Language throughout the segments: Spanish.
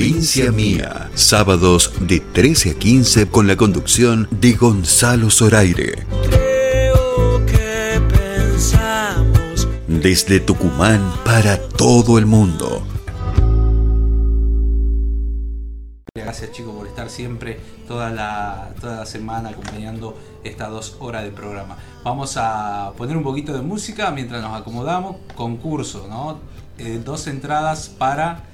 Provincia Mía. Sábados de 13 a 15 con la conducción de Gonzalo Zoraire. Desde Tucumán para todo el mundo. Gracias chicos por estar siempre toda la, toda la semana acompañando estas dos horas de programa. Vamos a poner un poquito de música mientras nos acomodamos. Concurso, ¿no? Eh, dos entradas para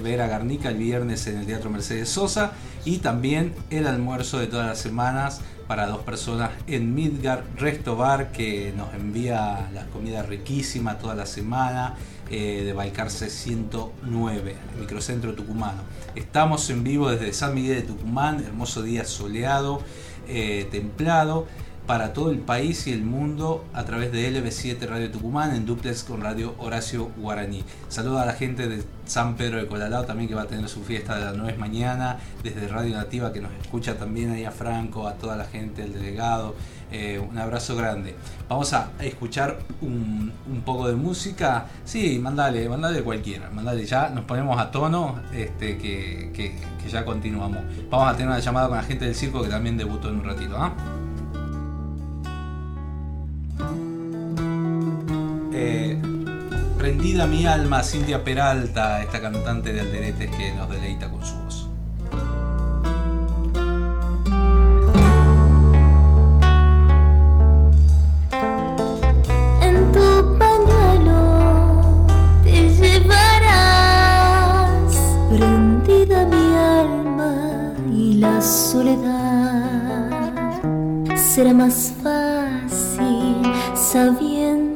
ver a Garnica el viernes en el Teatro Mercedes Sosa y también el almuerzo de todas las semanas para dos personas en Midgar Resto Bar que nos envía la comida riquísima toda la semana eh, de Balcarce 109, el microcentro tucumano. Estamos en vivo desde San Miguel de Tucumán, hermoso día soleado, eh, templado para todo el país y el mundo a través de LB7 Radio Tucumán en duplex con Radio Horacio Guaraní. Saludo a la gente de San Pedro de Colalao también que va a tener su fiesta de las 9 mañana, desde Radio Nativa que nos escucha también ahí a Franco, a toda la gente, el delegado. Eh, un abrazo grande. Vamos a escuchar un, poco de música. Sí, mandale, mandale cualquiera. Mandale ya, nos ponemos a tono este, que, ya continuamos. Vamos a tener una llamada con la gente del circo que también debutó en un ratito. ¿ah? Prendida mi alma, Cintia Peralta, esta cantante de Alderetes que nos deleita con su voz. En tu pañuelo te llevarás, prendida mi alma y la soledad será más fácil sabiendo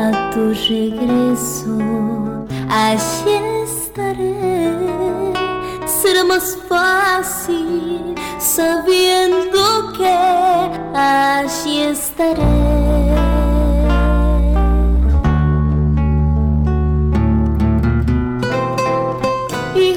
a tu regreso, allí estaré. Será más fácil sabiendo que allí estaré. Y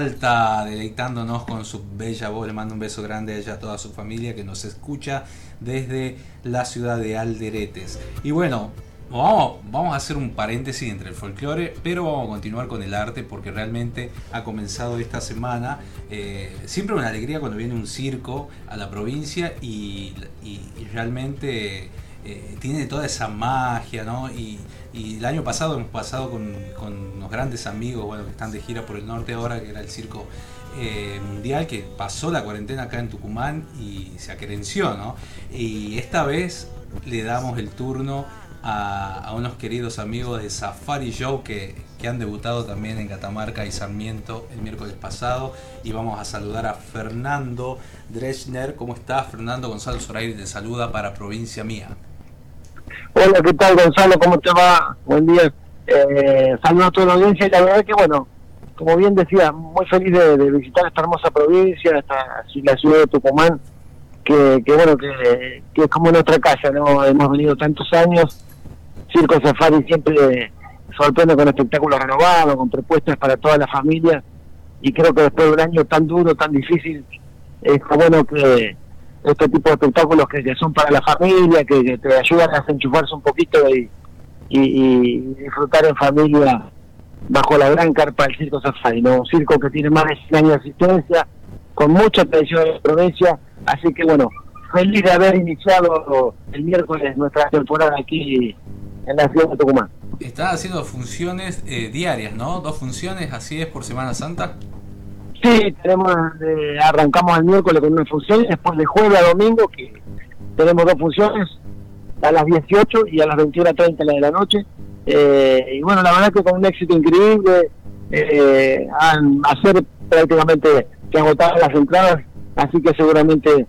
Deleitándonos con su bella voz. Le mando un beso grande a ella, a toda su familia que nos escucha desde la ciudad de Alderetes. Y bueno, Vamos, a hacer un paréntesis entre el folclore, pero vamos a continuar con el arte porque realmente ha comenzado esta semana. Eh, siempre una alegría cuando viene un circo a la provincia y, realmente eh, tiene toda esa magia, ¿no? Y, el año pasado hemos pasado con, grandes amigos, bueno, que están de gira por el norte ahora, que era el circo eh, mundial que pasó la cuarentena acá en Tucumán y se aquerenció, ¿no? Y esta vez le damos el turno a, unos queridos amigos de Safari Show que, que, han debutado también en Catamarca y Sarmiento el miércoles pasado. Y vamos a saludar a Fernando Dreschner. ¿Cómo estás, Fernando? Gonzalo Zoraire te saluda para Provincia Mía. Hola, ¿qué tal, Gonzalo? ¿Cómo te va? Buen día. Eh, saludos a toda la audiencia y la verdad que, bueno, como bien decía, muy feliz de, visitar esta hermosa provincia, esta, la ciudad de Tucumán, que, que bueno, que, que, es como nuestra casa, ¿no? Hemos venido tantos años Circo Safari siempre sorprende con espectáculos renovados, con propuestas para toda la familia y creo que después de un año tan duro, tan difícil, es bueno que este tipo de espectáculos que, son para la familia, que, te ayudan a desenchufarse un poquito y, y, disfrutar en familia bajo la gran carpa del Circo Safari, ¿no? un circo que tiene más de 100 años de asistencia, con mucha tradición en la provincia, así que bueno, feliz de haber iniciado el miércoles nuestra temporada aquí en la ciudad de Tucumán. Estás haciendo funciones eh, diarias, ¿no? Dos funciones, así es, por Semana Santa. Sí, tenemos, eh, arrancamos el miércoles con una función, después de jueves a domingo, que tenemos dos funciones, a las 18 y a las 21.30 la de la noche. Eh, y bueno, la verdad que con un éxito increíble, eh, han, hacer prácticamente que agotar las entradas, así que seguramente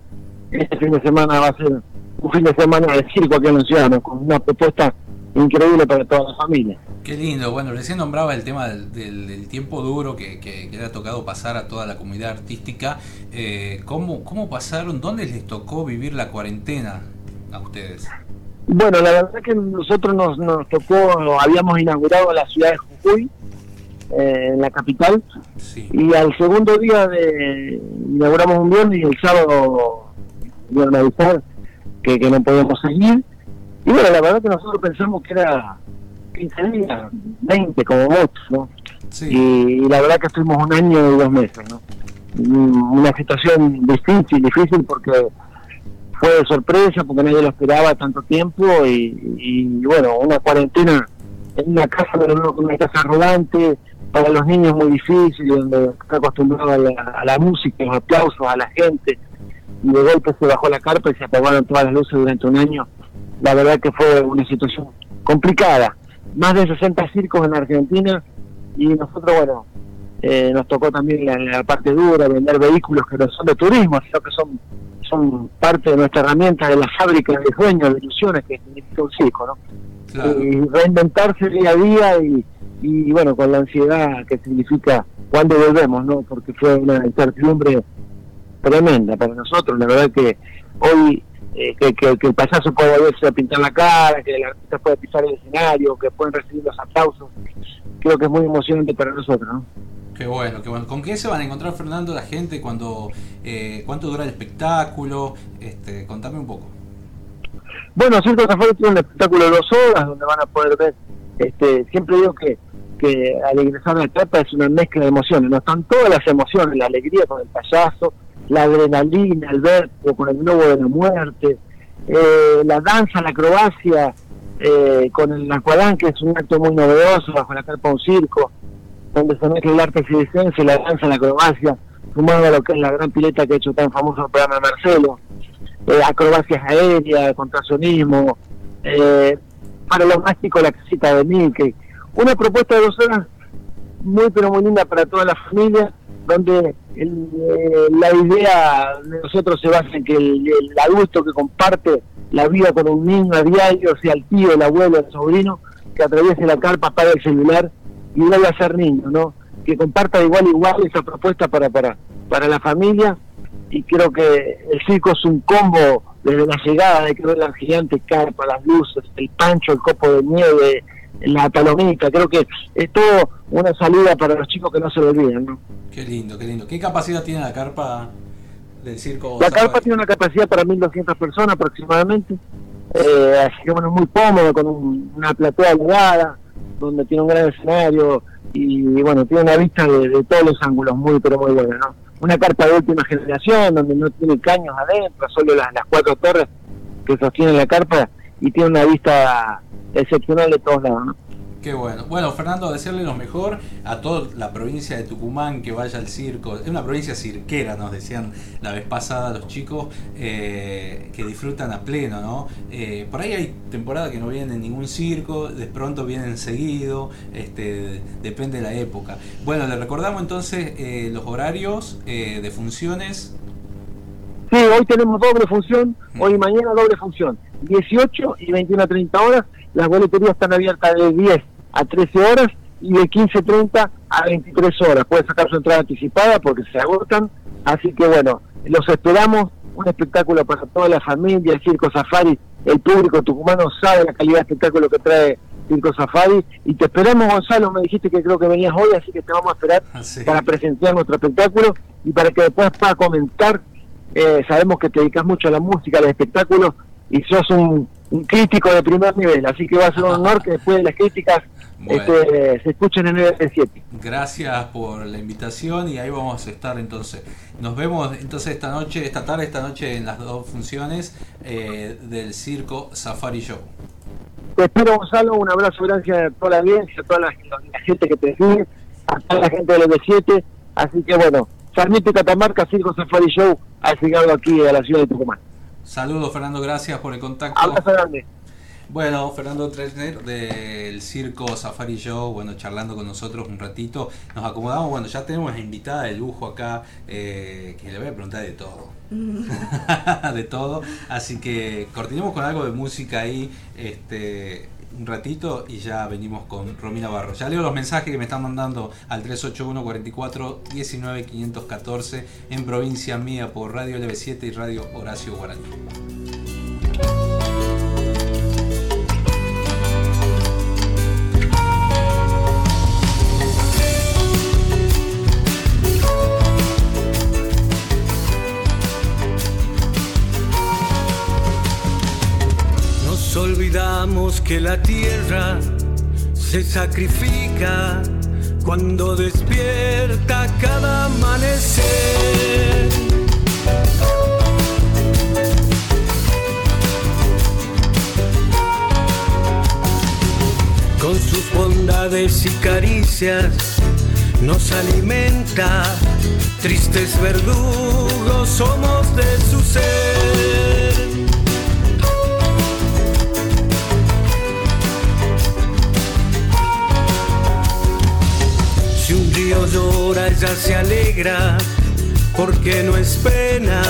este fin de semana va a ser un fin de semana de circo aquí en ciudad, con una propuesta increíble para toda la familia. Qué lindo, bueno, recién nombraba el tema del, tiempo duro que, que, le ha tocado pasar a toda la comunidad artística. Eh, ¿cómo, ¿Cómo pasaron? ¿Dónde les tocó vivir la cuarentena a ustedes? Bueno, la verdad que nosotros nos, nos tocó, habíamos inaugurado la ciudad de Jujuy, eh, en la capital, y al segundo día de inauguramos un viernes y el sábado a avisar que, que no podíamos seguir y bueno, la verdad que nosotros pensamos que era 15 días, 20 como mucho, ¿no? Y, la verdad que estuvimos un año y dos meses, ¿no? Una situación difícil, difícil porque fue de sorpresa, porque nadie lo esperaba tanto tiempo y, bueno, una cuarentena en una casa, pero una casa rodante, para los niños muy difícil, donde está acostumbrado a la, a la música, los aplausos, a la gente, y de golpe se bajó la carpa y se apagaron todas las luces durante un año la verdad que fue una situación complicada. Más de 60 circos en Argentina y nosotros, bueno, eh, nos tocó también la, parte dura, vender vehículos que no son de turismo, sino que son son parte de nuestra herramienta de la fábrica de sueños, de ilusiones que significa un circo, ¿no? Y reinventarse día a día y, y, bueno, con la ansiedad que significa cuando volvemos, ¿no? Porque fue una incertidumbre tremenda para nosotros. La verdad que hoy eh, que, que, el payaso pueda volverse a pintar la cara, que el artista pueda pisar el escenario, que pueden recibir los aplausos. Creo que es muy emocionante para nosotros, ¿no? Qué bueno, qué bueno. ¿Con qué se van a encontrar, Fernando, la gente cuando... Eh, ¿Cuánto dura el espectáculo? Este, contame un poco. Bueno, Circo Safari tiene un espectáculo de dos horas donde van a poder ver... Este, siempre digo que que al ingresar a la es una mezcla de emociones, no están todas las emociones, la alegría con el payaso, la adrenalina, el verbo con el globo de la muerte, eh, la danza, la acrobacia, eh, con el aqualán, que es un acto muy novedoso bajo la carpa de un circo, donde se mezcla el arte circense, la danza, la acrobacia, sumado a lo que es la gran pileta que ha hecho tan famoso el programa de Marcelo, eh, acrobacias aéreas, contrasonismo, eh, para los mágicos la casita de Mickey. Una propuesta de dos horas muy pero muy linda para toda la familia, donde eh, la idea de nosotros se basa en que el, adulto que comparte la vida con un niño a diario, sea el tío, el abuelo, el sobrino, que atraviese la carpa, apague el celular y vuelva a ser niño, ¿no? Que comparta de igual a igual esa propuesta para, para, para la familia y creo que el circo es un combo desde la llegada de que la gigante carpa, las luces, el pancho, el copo de nieve, la palomita, creo que es todo una salida para los chicos que no se lo olviden. ¿no? Qué lindo, qué lindo. ¿Qué capacidad tiene la carpa del circo? La carpa tiene una capacidad para 1.200 personas aproximadamente, eh, así que bueno, muy cómodo, con una platea elevada, donde tiene un gran escenario y bueno, tiene una vista de, todos los ángulos muy, pero muy buena, ¿no? Una carpa de última generación, donde no tiene caños adentro, solo las, cuatro torres que sostienen la carpa y tiene una vista excepcional de todos lados, ¿no? Qué bueno. Bueno, Fernando, desearle lo mejor a toda la provincia de Tucumán que vaya al circo. Es una provincia cirquera, nos decían la vez pasada los chicos, eh, que disfrutan a pleno, ¿no? Eh, por ahí hay temporadas que no vienen en ningún circo, de pronto vienen seguido, este, depende de la época. Bueno, le recordamos entonces eh, los horarios de funciones. Sí, hoy tenemos doble función, hoy y mañana doble función, 18 y 21 a 30 horas. Las boleterías están abiertas de 10 a 13 horas y de 15.30 a 23 horas. Puede sacar su entrada anticipada porque se agotan. Así que bueno, los esperamos. Un espectáculo para toda la familia, el Circo Safari. El público tucumano sabe la calidad de espectáculo que trae Circo Safari. Y te esperamos, Gonzalo. Me dijiste que creo que venías hoy, así que te vamos a esperar ah, para presenciar nuestro espectáculo y para que después puedas comentar. Eh, sabemos que te dedicas mucho a la música, al espectáculo y sos un un crítico de primer nivel, así que va a ser un honor que después de las críticas este, se escuchen en el 7. Gracias por la invitación y ahí vamos a estar entonces. Nos vemos entonces esta noche, esta tarde, esta noche en las dos funciones eh, del circo Safari Show. Te espero Gonzalo, un abrazo grande a toda la audiencia, a toda la, gente que te sigue, a toda la gente del 7 así que bueno, Sarmiento y Catamarca, Circo Safari Show, ha llegado aquí a la ciudad de Tucumán. Saludos, Fernando, gracias por el contacto. Bueno, Fernando Tresner del Circo Safari Show, bueno, charlando con nosotros un ratito. Nos acomodamos, bueno, ya tenemos invitada de lujo acá, eh, que le voy a preguntar de todo. de todo. Así que continuemos con algo de música ahí. Este, un ratito y ya venimos con Romina Barro. Ya leo los mensajes que me están mandando al 381 44 19 514 en provincia mía por Radio LB7 y Radio Horacio Guaraní. Olvidamos que la tierra se sacrifica cuando despierta cada amanecer. Con sus bondades y caricias nos alimenta, tristes verdugos somos de su ser. Llora, ella se alegra, porque no es pena,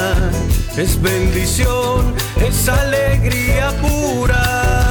es bendición, es alegría pura.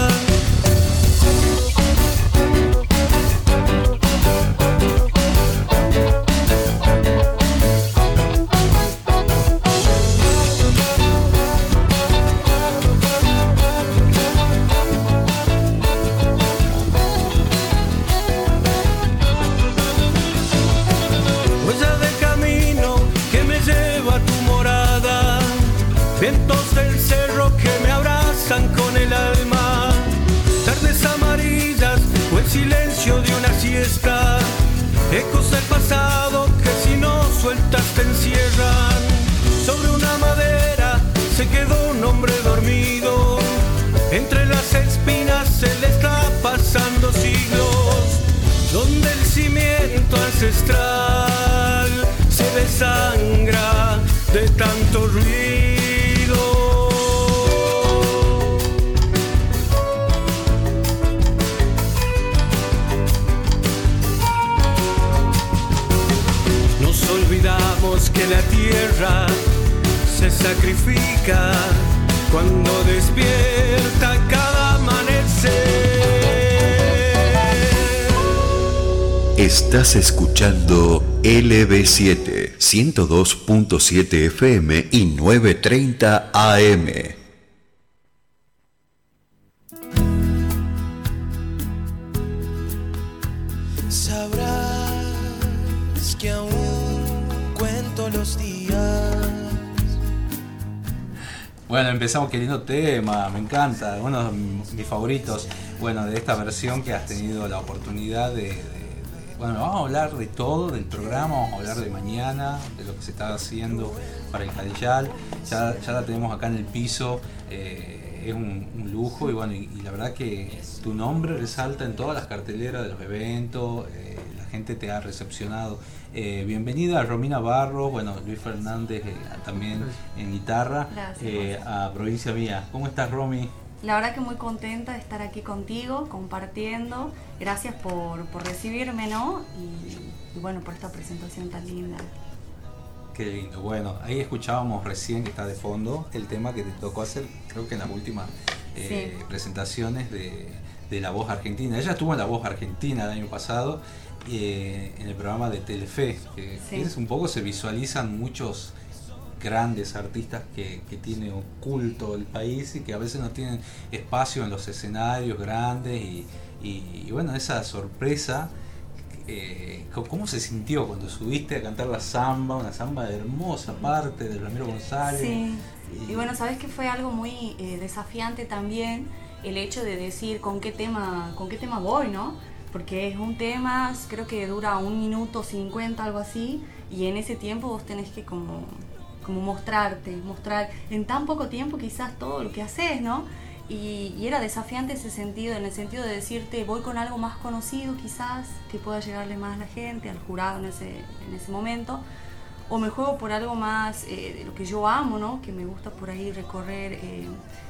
No sueltas te encierran. Sobre una madera se quedó un hombre dormido, entre las espinas se le está pasando siglos, donde el cimiento ancestral se desangra de tanto ruido. Se sacrifica cuando despierta cada amanecer. Estás escuchando LB7 102.7 FM y 930 AM. Empezamos queriendo tema, me encanta, uno de mis favoritos, bueno, de esta versión que has tenido la oportunidad de, bueno, vamos a hablar de todo, del programa, vamos a hablar de mañana, de lo que se está haciendo para el Cadillal, ya, ya la tenemos acá en el piso, eh, es un, lujo y bueno, y, la verdad que tu nombre resalta en todas las carteleras de los eventos, eh, la gente te ha recepcionado eh, bienvenida a Romina Barro, bueno, Luis Fernández eh, también en guitarra, eh, a Provincia Mía. ¿Cómo estás, Romy? La verdad que muy contenta de estar aquí contigo, compartiendo. Gracias por, recibirme, ¿no? Y, bueno, por esta presentación tan linda. Qué lindo. Bueno, ahí escuchábamos recién que está de fondo el tema que te tocó hacer, creo que en las últimas presentaciones de, de La Voz Argentina. Ella estuvo en La Voz Argentina el año pasado eh, en el programa de Telefe, que es un poco se visualizan muchos grandes artistas que, tiene oculto el país y que a veces no tienen espacio en los escenarios grandes y, bueno, esa sorpresa, eh, ¿cómo se sintió cuando subiste a cantar la samba, una samba hermosa parte de Ramiro González? Sí, y, bueno, sabes que fue algo muy eh, desafiante también el hecho de decir con qué tema, con qué tema voy, ¿no? Porque es un tema, creo que dura un minuto cincuenta, algo así, y en ese tiempo vos tenés que como, como mostrarte, mostrar en tan poco tiempo quizás todo lo que haces, ¿no? Y, era desafiante ese sentido, en el sentido de decirte, voy con algo más conocido quizás, que pueda llegarle más a la gente, al jurado en ese, en ese momento, o me juego por algo más eh, de lo que yo amo, ¿no? Que me gusta por ahí recorrer eh,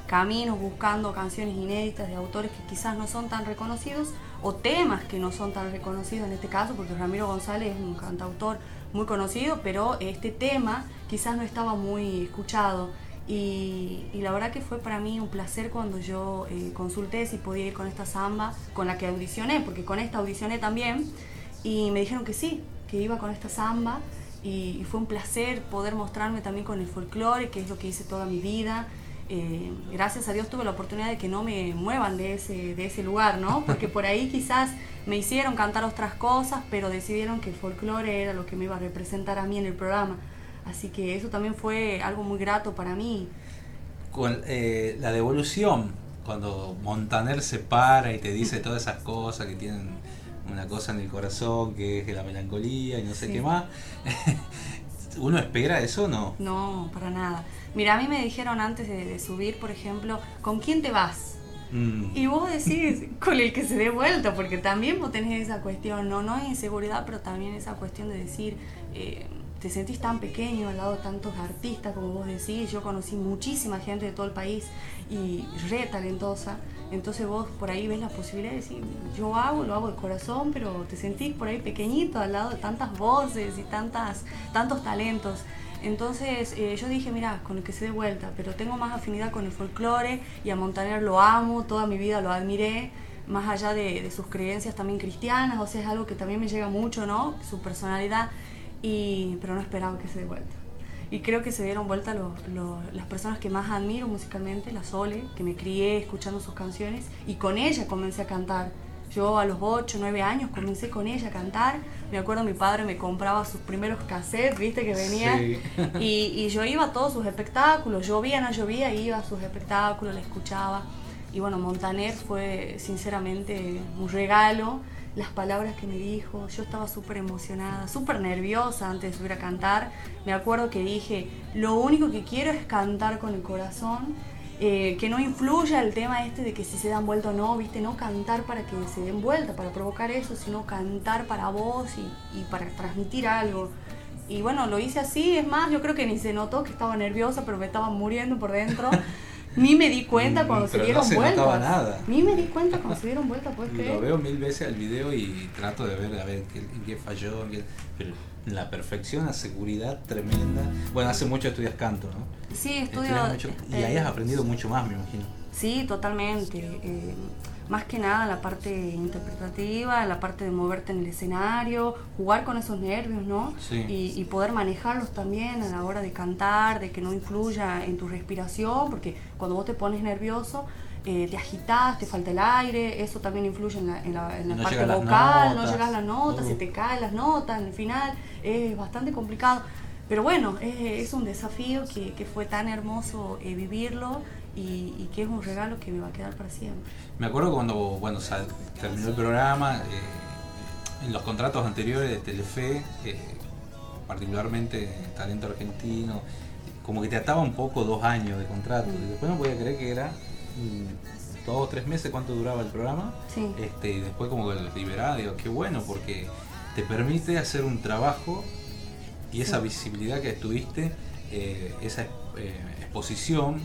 caminos buscando canciones inéditas de autores que quizás no son tan reconocidos o temas que no son tan reconocidos en este caso, porque Ramiro González es un cantautor muy conocido, pero este tema quizás no estaba muy escuchado. Y, la verdad que fue para mí un placer cuando yo eh, consulté si podía ir con esta samba, con la que audicioné, porque con esta audicioné también, y me dijeron que sí, que iba con esta samba, y fue un placer poder mostrarme también con el folclore, que es lo que hice toda mi vida, eh, gracias a Dios tuve la oportunidad de que no me muevan de ese, de ese lugar, ¿no? Porque por ahí quizás me hicieron cantar otras cosas, pero decidieron que el folclore era lo que me iba a representar a mí en el programa. Así que eso también fue algo muy grato para mí. Con eh, la devolución, cuando Montaner se para y te dice todas esas cosas que tienen una cosa en el corazón, que es la melancolía y no sé qué más. ¿Uno espera eso o no? No, para nada. Mira, a mí me dijeron antes de, subir, por ejemplo, ¿con quién te vas? Mm. Y vos decís con el que se dé vuelta, porque también vos tenés esa cuestión, no, no es inseguridad, pero también esa cuestión de decir, eh, te sentís tan pequeño al lado de tantos artistas como vos decís. Yo conocí muchísima gente de todo el país y re talentosa. Entonces vos por ahí ves la posibilidad de decir, yo hago, lo hago de corazón, pero te sentís por ahí pequeñito al lado de tantas voces y tantas, tantos talentos. Entonces eh, yo dije, mira, con el que se dé vuelta, pero tengo más afinidad con el folclore y a Montaner lo amo, toda mi vida lo admiré, más allá de, sus creencias también cristianas, o sea, es algo que también me llega mucho, ¿no? Su personalidad, y, pero no esperaba que se dé vuelta. Y creo que se dieron vuelta las personas que más admiro musicalmente, la Sole, que me crié escuchando sus canciones, y con ella comencé a cantar yo a los 8, 9 años comencé con ella a cantar. Me acuerdo mi padre me compraba sus primeros cassettes, viste que venía. Y, yo iba a todos sus espectáculos, llovía, no llovía, iba a sus espectáculos, la escuchaba. Y bueno, Montaner fue sinceramente un regalo. Las palabras que me dijo, yo estaba súper emocionada, súper nerviosa antes de subir a cantar. Me acuerdo que dije, lo único que quiero es cantar con el corazón eh, que no influya el tema este de que si se dan vuelta o no, viste, no cantar para que se den vuelta, para provocar eso, sino cantar para vos y, para transmitir algo. Y bueno, lo hice así, es más, yo creo que ni se notó que estaba nerviosa, pero me estaba muriendo por dentro. Ni me di cuenta cuando se dieron no se nada. Ni me di cuenta cuando se dieron vuelta, ¿puedes creer? Lo veo mil veces el video y trato de ver a ver qué, falló, en qué, pero la perfección, la seguridad tremenda. Bueno, hace mucho estudias canto, ¿no? Sí, estudio. y ahí has aprendido mucho más, me imagino. Sí, totalmente. Eh, más que nada la parte interpretativa, la parte de moverte en el escenario, jugar con esos nervios, ¿no? Sí. Y, poder manejarlos también a la hora de cantar, de que no influya en tu respiración, porque cuando vos te pones nervioso, eh, te agitas, te falta el aire, eso también influye en la, en la, parte vocal, no llegas a las notas, se te caen las notas, al final es bastante complicado. pero bueno, es, un desafío que, que, fue tan hermoso vivirlo y, que es un regalo que me va a quedar para siempre. Me acuerdo cuando bueno, terminó el programa, eh, en los contratos anteriores de Telefe, eh, particularmente Talento Argentino, como que te ataba un poco dos años de contrato. Y después no podía creer que era mm, dos o tres meses cuánto duraba el programa. Este, y después como que lo liberaba, digo, qué bueno, porque te permite hacer un trabajo y esa visibilidad que tuviste, eh, esa exposición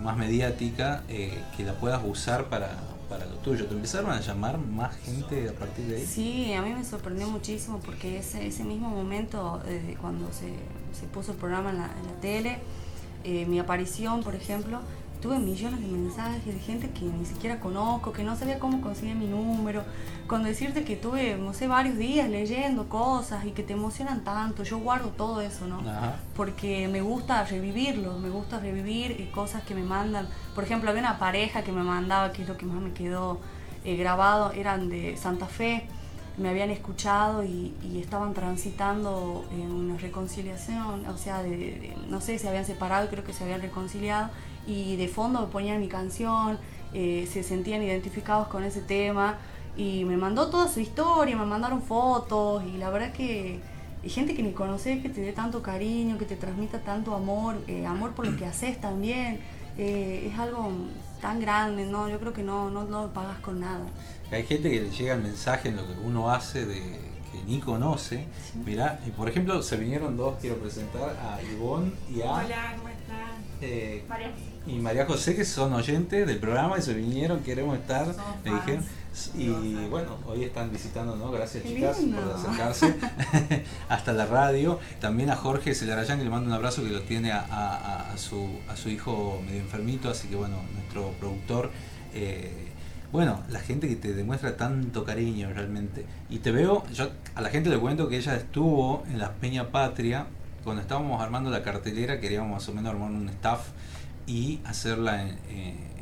más mediática eh, que la puedas usar para, para lo tuyo. ¿Te empezaron a llamar más gente a partir de ahí? Sí, a mí me sorprendió muchísimo porque ese, ese mismo momento, eh, cuando se, se, puso el programa en la, tele, eh, mi aparición, por ejemplo, tuve millones de mensajes de gente que ni siquiera conozco, que no sabía cómo conseguir mi número. Con decirte que tuve, no sé, varios días leyendo cosas y que te emocionan tanto, yo guardo todo eso, ¿no? Porque me gusta revivirlo, me gusta revivir eh, cosas que me mandan. Por ejemplo, había una pareja que me mandaba, que es lo que más me quedó eh, grabado, eran de Santa Fe me habían escuchado y, estaban transitando en una reconciliación, o sea, no sé, se habían separado y creo que se habían reconciliado y de fondo me ponían mi canción, eh, se sentían identificados con ese tema y me mandó toda su historia, me mandaron fotos y la verdad que hay gente que ni conoces, que te dé tanto cariño, que te transmita tanto amor, eh, amor por lo que haces también, eh, es algo tan grande, ¿no? Yo creo que no, no, no lo pagas con nada. Hay gente que le llega el mensaje en lo que uno hace de que ni conoce. Mira, y por ejemplo, se vinieron dos, quiero presentar a Ivonne y a... Hola, ¿cómo están? Eh, y María José, que son oyentes del programa y se vinieron, queremos estar, me dijeron. Y bueno, hoy están visitando, ¿no? Gracias chicas por acercarse hasta la radio. También a Jorge Celarayán, que le mando un abrazo, que lo tiene a, su, a su hijo medio enfermito, así que bueno, nuestro productor. Eh, bueno, la gente que te demuestra tanto cariño realmente. Y te veo, yo a la gente le cuento que ella estuvo en la Peña Patria, cuando estábamos armando la cartelera, queríamos más o menos armar un staff y hacerla en,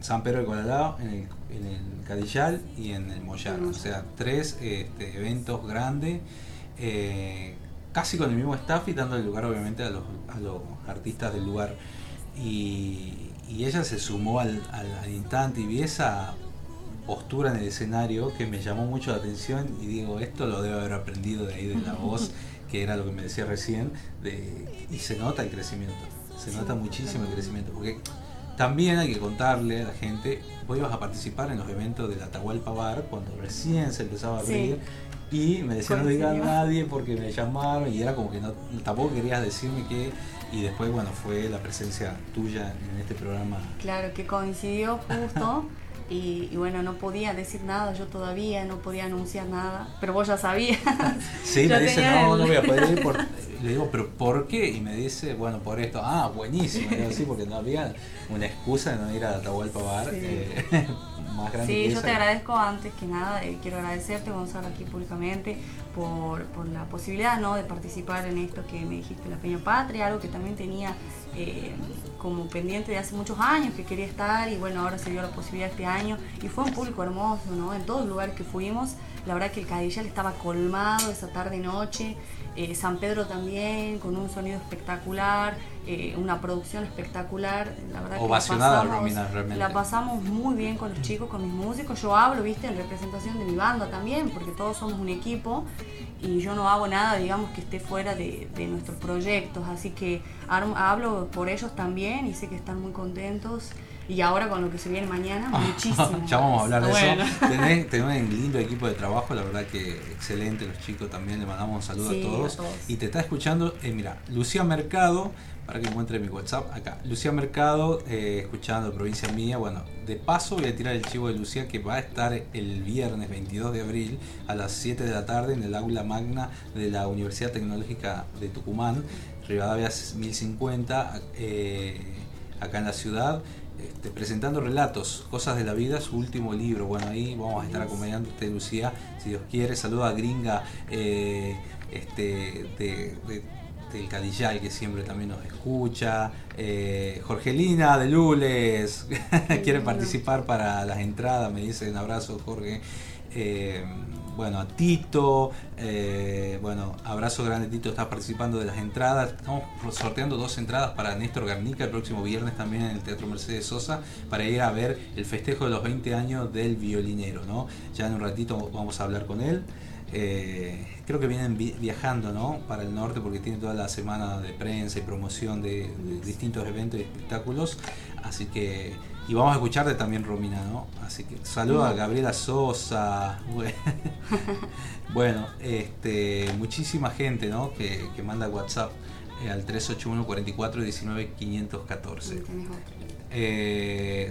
San Pedro de Colalao, en el, en el Cadillal y en el Moyar. O sea, tres este, eventos grandes, eh, casi con el mismo staff y dando el lugar obviamente a los, a los artistas del lugar. Y, ella se sumó al, al, instante y vi esa postura en el escenario que me llamó mucho la atención y digo, esto lo debo haber aprendido de ahí de la voz, que era lo que me decía recién, de, y se nota el crecimiento se nota muchísimo el crecimiento, porque también hay que contarle a la gente, vos ibas a participar en los eventos del Atahualpa Bar cuando recién se empezaba a abrir y me decían no diga a nadie porque me llamaron y era como que no, tampoco querías decirme que y después bueno fue la presencia tuya en este programa. Claro, que coincidió justo. Y, bueno, no podía decir nada yo todavía, no podía anunciar nada, pero vos ya sabías. Sí, me dice, no, no voy a poder ir por, le digo, pero ¿por qué? Y me dice, bueno, por esto. Ah, buenísimo. Y así porque no había una excusa de no ir a Atahualpa Bar. Sí. Eh, más grande sí, yo te agradezco antes que nada, eh, quiero agradecerte Gonzalo aquí públicamente por, por, la posibilidad ¿no? de participar en esto que me dijiste, la Peña Patria, algo que también tenía eh, como pendiente de hace muchos años que quería estar y bueno, ahora se dio la posibilidad este año y fue un público hermoso, ¿no? En todos los lugares que fuimos, la verdad que el Cadillal estaba colmado esa tarde y noche eh, San Pedro también, con un sonido espectacular, eh, una producción espectacular. La verdad que la pasamos, la pasamos muy bien con los chicos, con mis músicos. Yo hablo, viste, en representación de mi banda también, porque todos somos un equipo y yo no hago nada, digamos, que esté fuera de, nuestros proyectos. Así que hablo por ellos también y sé que están muy contentos. Y ahora con lo que se viene mañana, muchísimo. ya vamos a hablar de eso. Tenés, un lindo equipo de trabajo, la verdad que excelente, los chicos también, le mandamos un saludo a, todos. Y te está escuchando, eh, mira, Lucía Mercado, para que encuentre mi WhatsApp acá. Lucía Mercado, eh, escuchando Provincia Mía. Bueno, de paso voy a tirar el chivo de Lucía que va a estar el viernes 22 de abril a las 7 de la tarde en el aula magna de la Universidad Tecnológica de Tucumán, Rivadavia 1050, eh, acá en la ciudad. Este, presentando relatos, cosas de la vida, su último libro. Bueno, ahí vamos a estar acompañando usted, Lucía, si Dios quiere. Saluda a Gringa eh, este, de, del Cadillal, que siempre también nos escucha. Eh, Jorgelina de Lules, quiere participar para las entradas, me dice un abrazo, Jorge. Eh, bueno, a Tito, eh, bueno, abrazo grande Tito, estás participando de las entradas, estamos sorteando dos entradas para Néstor Garnica el próximo viernes también en el Teatro Mercedes Sosa para ir a ver el festejo de los 20 años del violinero, ¿no? Ya en un ratito vamos a hablar con él. Eh, creo que vienen viajando ¿no? para el norte porque tiene toda la semana de prensa y promoción de, distintos eventos y espectáculos. Así que, y vamos a escucharte también Romina, ¿no? Así que saludo a Gabriela Sosa. Bueno, este, muchísima gente ¿no? que, manda WhatsApp eh, al 381 44 19 514.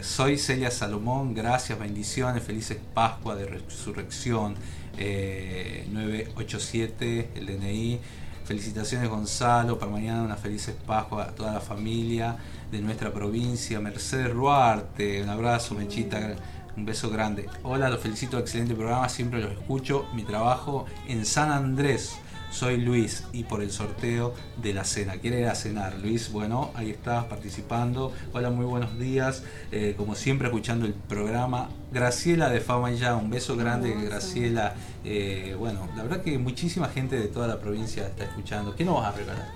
soy Celia Salomón, gracias, bendiciones, felices Pascua de Resurrección. 987, eh, el DNI. Felicitaciones Gonzalo, para mañana una feliz Pascua a toda la familia de nuestra provincia. Mercedes Ruarte, un abrazo, Mechita, un beso grande. Hola, los felicito, excelente programa, siempre los escucho. Mi trabajo en San Andrés, soy Luis y por el sorteo de la cena. ¿Quiere ir a cenar? Luis, bueno, ahí estás participando. Hola, muy buenos días. Eh, como siempre, escuchando el programa. Graciela de Fama Ya, un beso grande, Graciela. Eh, bueno, la verdad que muchísima gente de toda la provincia está escuchando. ¿Qué nos vas a regalar?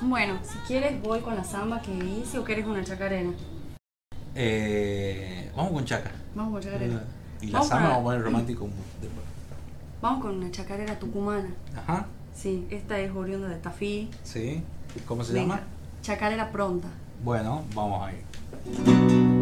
Bueno, si quieres voy con la samba que hice o quieres una chacarena. Eh, vamos con chaca. Vamos con chacarena. Y la samba vamos a poner romántico después. Vamos con una chacarera tucumana. Ajá. Sí, esta es oriunda de Tafí. Sí. ¿Cómo se llama? Chacarera pronta. Bueno, vamos ahí.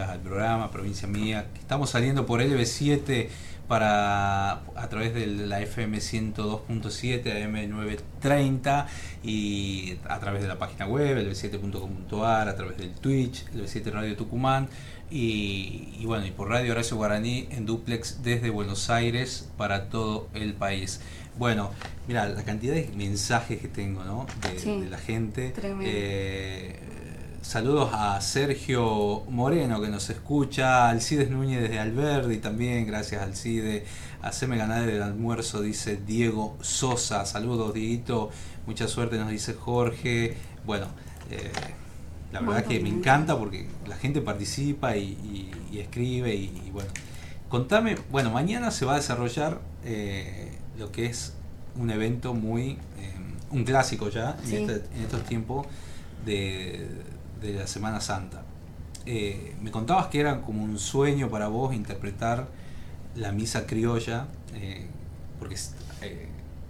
Vengas al programa, provincia mía. Estamos saliendo por LB7 para a través de la FM 102.7 AM930 y a través de la página web lb7.com.ar, a través del Twitch, lb7 Radio Tucumán y, y, bueno, y por Radio Horacio Guaraní en duplex desde Buenos Aires para todo el país. Bueno, mira, la cantidad de mensajes que tengo, ¿no? De, la gente. Eh, saludos a Sergio Moreno que nos escucha, Alcides Núñez desde Alberdi también, gracias Alcide. Haceme ganar el almuerzo, dice Diego Sosa. Saludos, Dieguito. Mucha suerte, nos dice Jorge. Bueno, eh, La verdad que me encanta porque la gente participa y, escribe y, bueno. Contame, bueno, mañana se va a desarrollar eh, lo que es un evento muy, eh, un clásico ya este, en, estos tiempos de, la Semana Santa. Eh, me contabas que era como un sueño para vos interpretar la misa criolla, porque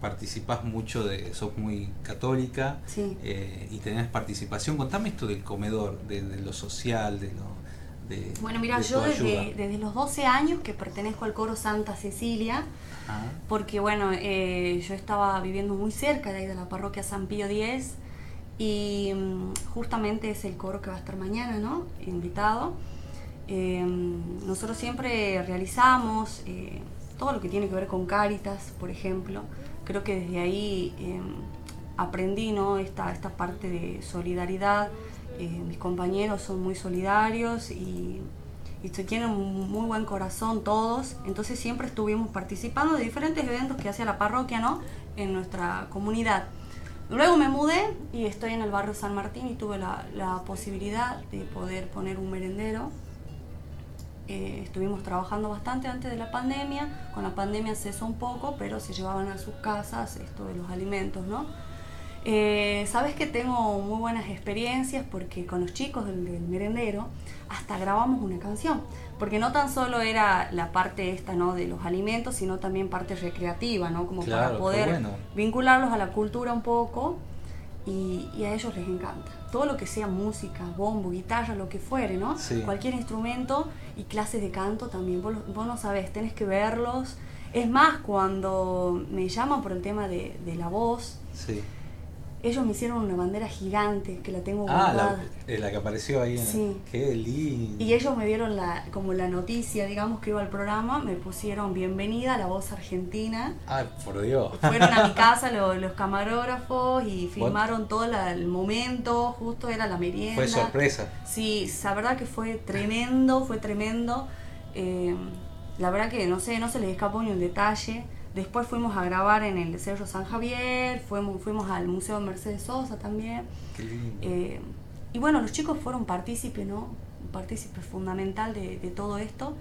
participas mucho de, sos muy católica eh, y tenés participación. Contame esto del comedor, de, lo social, de lo... De, bueno, mira, yo desde, desde, los 12 años que pertenezco al coro Santa Cecilia, porque bueno, eh, yo estaba viviendo muy cerca de ahí de la parroquia San Pío X y mm, justamente es el coro que va a estar mañana, ¿no? Invitado. Eh, nosotros siempre realizamos todo lo que tiene que ver con Cáritas, por ejemplo creo que desde ahí em, aprendí ¿no? esta, esta parte de solidaridad. Eh, mis compañeros son muy solidarios y, y tienen un muy buen corazón todos, entonces siempre estuvimos participando de diferentes eventos que hacía la parroquia ¿no? en nuestra comunidad. Luego me mudé y estoy en el barrio San Martín y tuve la, posibilidad de poder poner un merendero. Eh, estuvimos trabajando bastante antes de la pandemia, con la pandemia cesó un poco, pero se llevaban a sus casas esto de los alimentos, ¿no? Eh, Sabes que tengo muy buenas experiencias porque con los chicos del, merendero hasta grabamos una canción, porque no tan solo era la parte esta ¿no? de los alimentos, sino también parte recreativa, ¿no? como para poder vincularlos a la cultura un poco y, a ellos les encanta. Todo lo que sea música, bombo, guitarra, lo que fuere, ¿no? Cualquier instrumento y clases de canto también. Vos, vos, no sabés, tenés que verlos. Es más, cuando me llaman por el tema de, de la voz, sí ellos me hicieron una bandera gigante que la tengo ah, guardada. Ah, la, que apareció ahí. En sí. Qué lindo. Y ellos me dieron la, como la noticia, digamos, que iba al programa, me pusieron bienvenida a la voz argentina. Ah, por Dios. Fueron a mi casa los, camarógrafos y filmaron todo el momento, justo era la merienda. Fue sorpresa. Sí, la verdad que fue tremendo, fue tremendo. Eh, la verdad que no sé, no se les escapó ni un detalle. Después fuimos a grabar en el Cerro San Javier, fuimos, fuimos al Museo Mercedes Sosa también. Eh, y bueno, los chicos fueron partícipes, ¿no? Partícipe fundamental de, todo esto.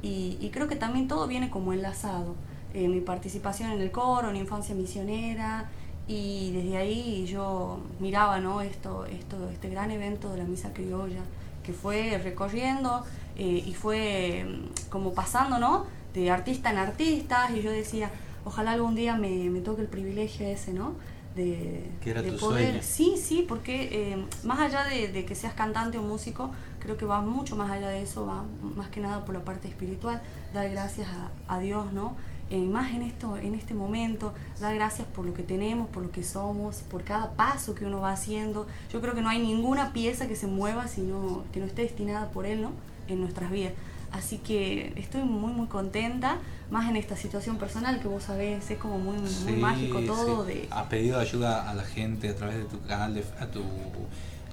Y, creo que también todo viene como enlazado. Eh, mi participación en el coro, en Infancia Misionera, y desde ahí yo miraba, ¿no? Esto, esto, este gran evento de la Misa Criolla, que fue recorriendo eh, y fue mm, como pasando, ¿no? De artista en artista y yo decía, ojalá algún día me, me toque el privilegio ese, ¿no? De, era tu poder, sí, sí, porque eh, más allá de, que seas cantante o músico, creo que va mucho más allá de eso, va más que nada por la parte espiritual, dar gracias a, Dios, ¿no? Eh, más en esto, en este momento, dar gracias por lo que tenemos, por lo que somos, por cada paso que uno va haciendo. Yo creo que no hay ninguna pieza que se mueva sino que no esté destinada por él, ¿no? En nuestras vidas. Así que estoy muy, muy contenta, más en esta situación personal que vos sabés, es como muy, muy mágico todo. De... Has pedido ayuda a la gente a través de tu canal, de, a tu,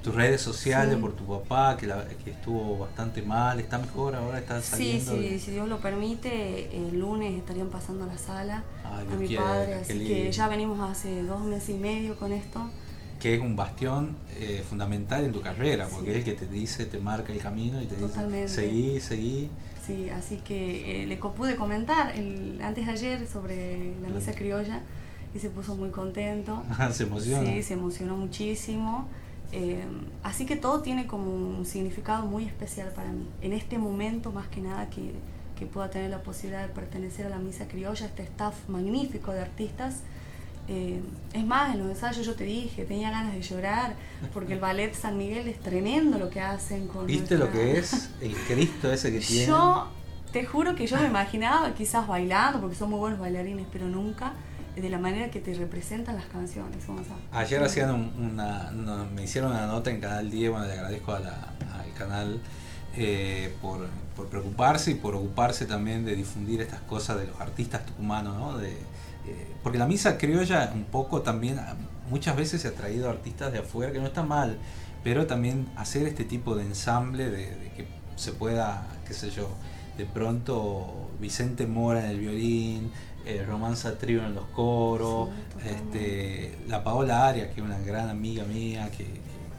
tus redes sociales, por tu papá, que, que estuvo bastante mal, está mejor ahora, está saliendo. Sí, sí, si Dios lo permite, el lunes estarían pasando a la sala a mi padre, así que ya venimos hace dos meses y medio con esto que es un bastión eh, fundamental en tu carrera, porque es el que te dice, te marca el camino y te dice, seguí, seguí. Sí, así que eh, le pude comentar el, antes de ayer sobre la misa criolla y se puso muy contento. se emocionó. Sí, se emocionó muchísimo. Eh, así que todo tiene como un significado muy especial para mí. En este momento, más que nada, que, que pueda tener la posibilidad de pertenecer a la misa criolla, este staff magnífico de artistas eh, es más, en los ensayos yo te dije, tenía ganas de llorar, porque el ballet San Miguel es tremendo lo que hacen con... ¿Viste lo que es el Cristo ese que tiene? Yo te juro que yo me imaginaba quizás bailando, porque son muy buenos bailarines, pero nunca de la manera que te representan las canciones. Ayer hacían una, me hicieron una nota en Canal 10, bueno, le agradezco al canal eh, por, preocuparse y por ocuparse también de difundir estas cosas de los artistas tucumanos, ¿no? De, porque la misa criolla un poco también muchas veces se ha traído artistas de afuera, que no está mal, pero también hacer este tipo de ensamble de, que se pueda, qué sé yo, de pronto Vicente Mora en el violín, eh, Romanza Trio en los coros, este, la Paola Arias, que es una gran amiga mía, que,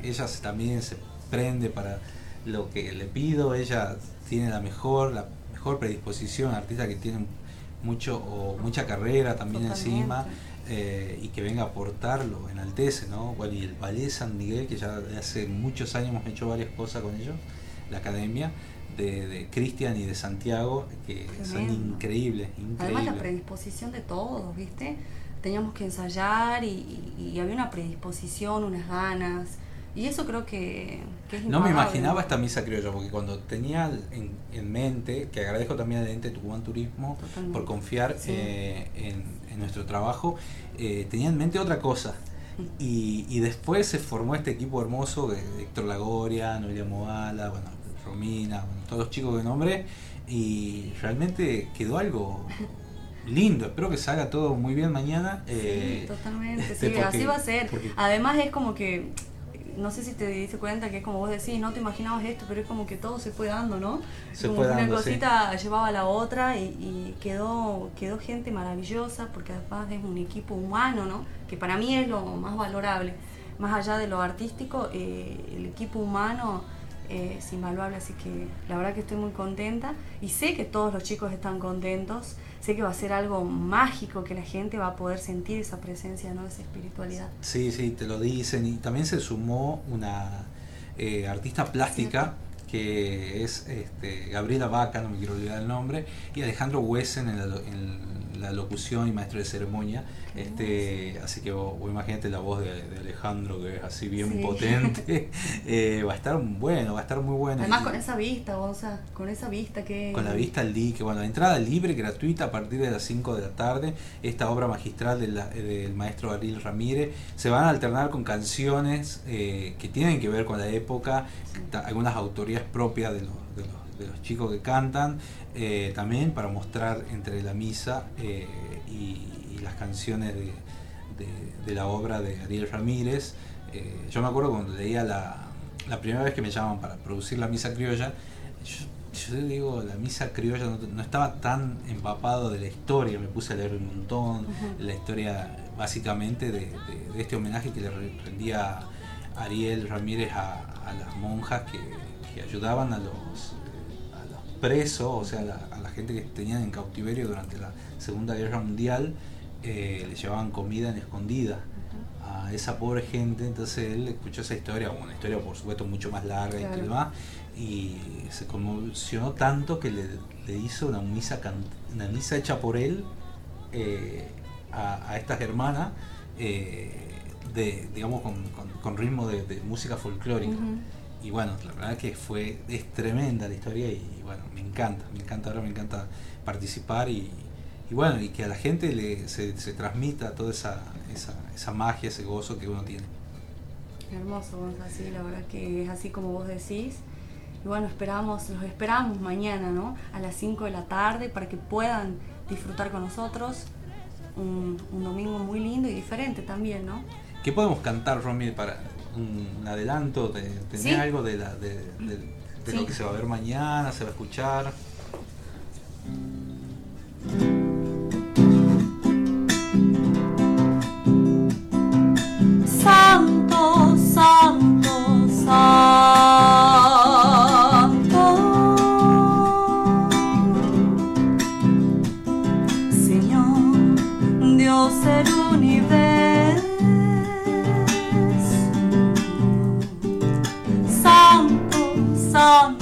ellas también se prende para lo que le pido. Ella tiene la mejor, la mejor predisposición, artista que tiene mucho o mucha carrera también encima. Eh, y que venga a aportarlo, enaltece, ¿no? y el Ballet San Miguel, que ya hace muchos años hemos hecho varias cosas con ellos, la academia, de, Cristian y de Santiago, que son increíbles, Además la predisposición de todos, ¿viste? Teníamos que ensayar y, había una predisposición, unas ganas. Y eso creo que, es No me imaginaba esta misa criolla, porque cuando tenía en, mente, que agradezco también al ente Tucumán Turismo por confiar eh, en, nuestro trabajo, eh, tenía en mente otra cosa. Y, y, después se formó este equipo hermoso de Héctor Lagoria, Noelia Moala, bueno, Romina, todos los chicos de nombre, y realmente quedó algo lindo. Espero que salga todo muy bien mañana. Sí, eh, totalmente, sí, así va a ser. Además es como que, no sé si te diste cuenta que es como vos decís, no te imaginabas esto, pero es como que todo se fue dando, ¿no? Se como una cosita llevaba a la otra y, quedó, quedó gente maravillosa, porque además es un equipo humano, ¿no? Que para mí es lo más valorable. Más allá de lo artístico, eh, el equipo humano es invaluable, así que la verdad que estoy muy contenta y sé que todos los chicos están contentos, sé que va a ser algo mágico, que la gente va a poder sentir esa presencia, ¿no? esa espiritualidad. Sí, sí, te lo dicen y también se sumó una eh, artista plástica. que es este, Gabriela Vaca, no me quiero olvidar el nombre, y Alejandro Wesen en la, en la locución y maestro de ceremonia, este, así que vos, imagínate la voz de, Alejandro, que es así bien potente. Eh, va a estar bueno, va a estar muy bueno. Además, con esa vista, o sea, con esa vista que. Con la vista al que bueno, entrada libre, gratuita a partir de las 5 de la tarde. Esta obra magistral del maestro Ariel Ramírez. Se van a alternar con canciones eh, que tienen que ver con la época, algunas autorías propias de los, de los, chicos que cantan. Eh, también para mostrar entre la misa y las canciones de, de, la obra de Ariel Ramírez. Eh, yo me acuerdo cuando leía la, la, primera vez que me llaman para producir la misa criolla, yo, digo, la misa criolla no, estaba tan empapado de la historia, me puse a leer un montón, la historia básicamente de, este homenaje que le rendía Ariel Ramírez a, a las monjas que, que, ayudaban los, a los presos, o sea, a la, a la gente que tenían en cautiverio durante la Segunda Guerra Mundial eh, le llevaban comida en escondida a esa pobre gente. Entonces él escuchó esa historia, una historia por supuesto mucho más larga y demás, y se conmocionó tanto que le, hizo una misa, una misa hecha por él eh, a, estas hermanas. Eh, de, digamos con, ritmo de, música folclórica y bueno la verdad que fue es tremenda la historia y bueno me encanta me encanta ahora me encanta participar y, y bueno, y que a la gente le, se, transmita toda esa, esa, magia, ese gozo que uno tiene. Hermoso, así, la verdad que es así como vos decís. Y bueno, esperamos, los esperamos mañana, ¿no? A las 5 de la tarde para que puedan disfrutar con nosotros. Un, domingo muy lindo y diferente también, ¿no? ¿Qué podemos cantar, Romy, para un adelanto? De, ¿Tener algo de, la, de, lo que se va a ver mañana, se va a escuchar? santo, santo, santo. Santo,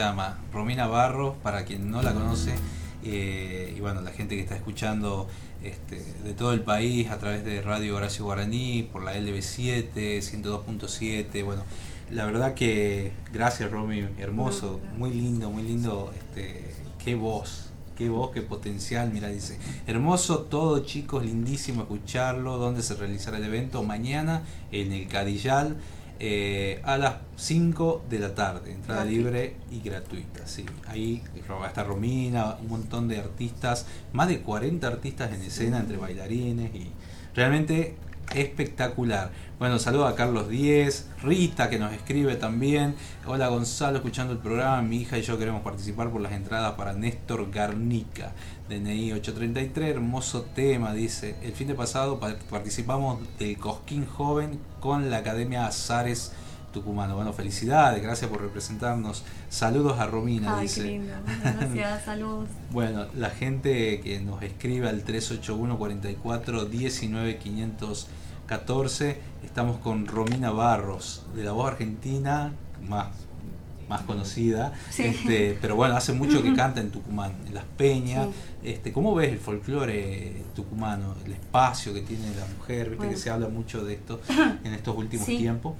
llama. Romina Barros, para quien no la conoce, eh, y bueno, la gente que está escuchando este, de todo el país a través de Radio Horacio Guaraní, por la LB7, 102.7, bueno, la verdad que gracias Romy, hermoso, muy lindo, muy lindo, este, qué voz, qué voz, qué potencial, mira, dice, hermoso todo chicos, lindísimo escucharlo, ¿dónde se realizará el evento? Mañana en el Cadillal. Eh, a las 5 de la tarde, entrada Gratuita. libre y gratuita. Sí. Ahí va a estar Romina, un montón de artistas, más de 40 artistas en escena entre bailarines y realmente espectacular. Bueno, saludo a Carlos Díez, Rita que nos escribe también. Hola Gonzalo, escuchando el programa, mi hija y yo queremos participar por las entradas para Néstor Garnica, DNI 833, hermoso tema, dice. El fin de pasado pa- participamos del Cosquín Joven con la Academia Azares Tucumano. Bueno, felicidades, gracias por representarnos. Saludos a Romina, Ay, dice. qué lindo. Gracias, saludos. Bueno, la gente que nos escribe al 381 44 19 514, estamos con Romina Barros, de la voz argentina, más, más conocida, Sí. este, pero bueno, hace mucho que canta en Tucumán, en Las Peñas. Este, ¿Cómo ves el folclore tucumano, el espacio que tiene la mujer? Viste Bueno. que se habla mucho de esto en estos últimos Sí. tiempos.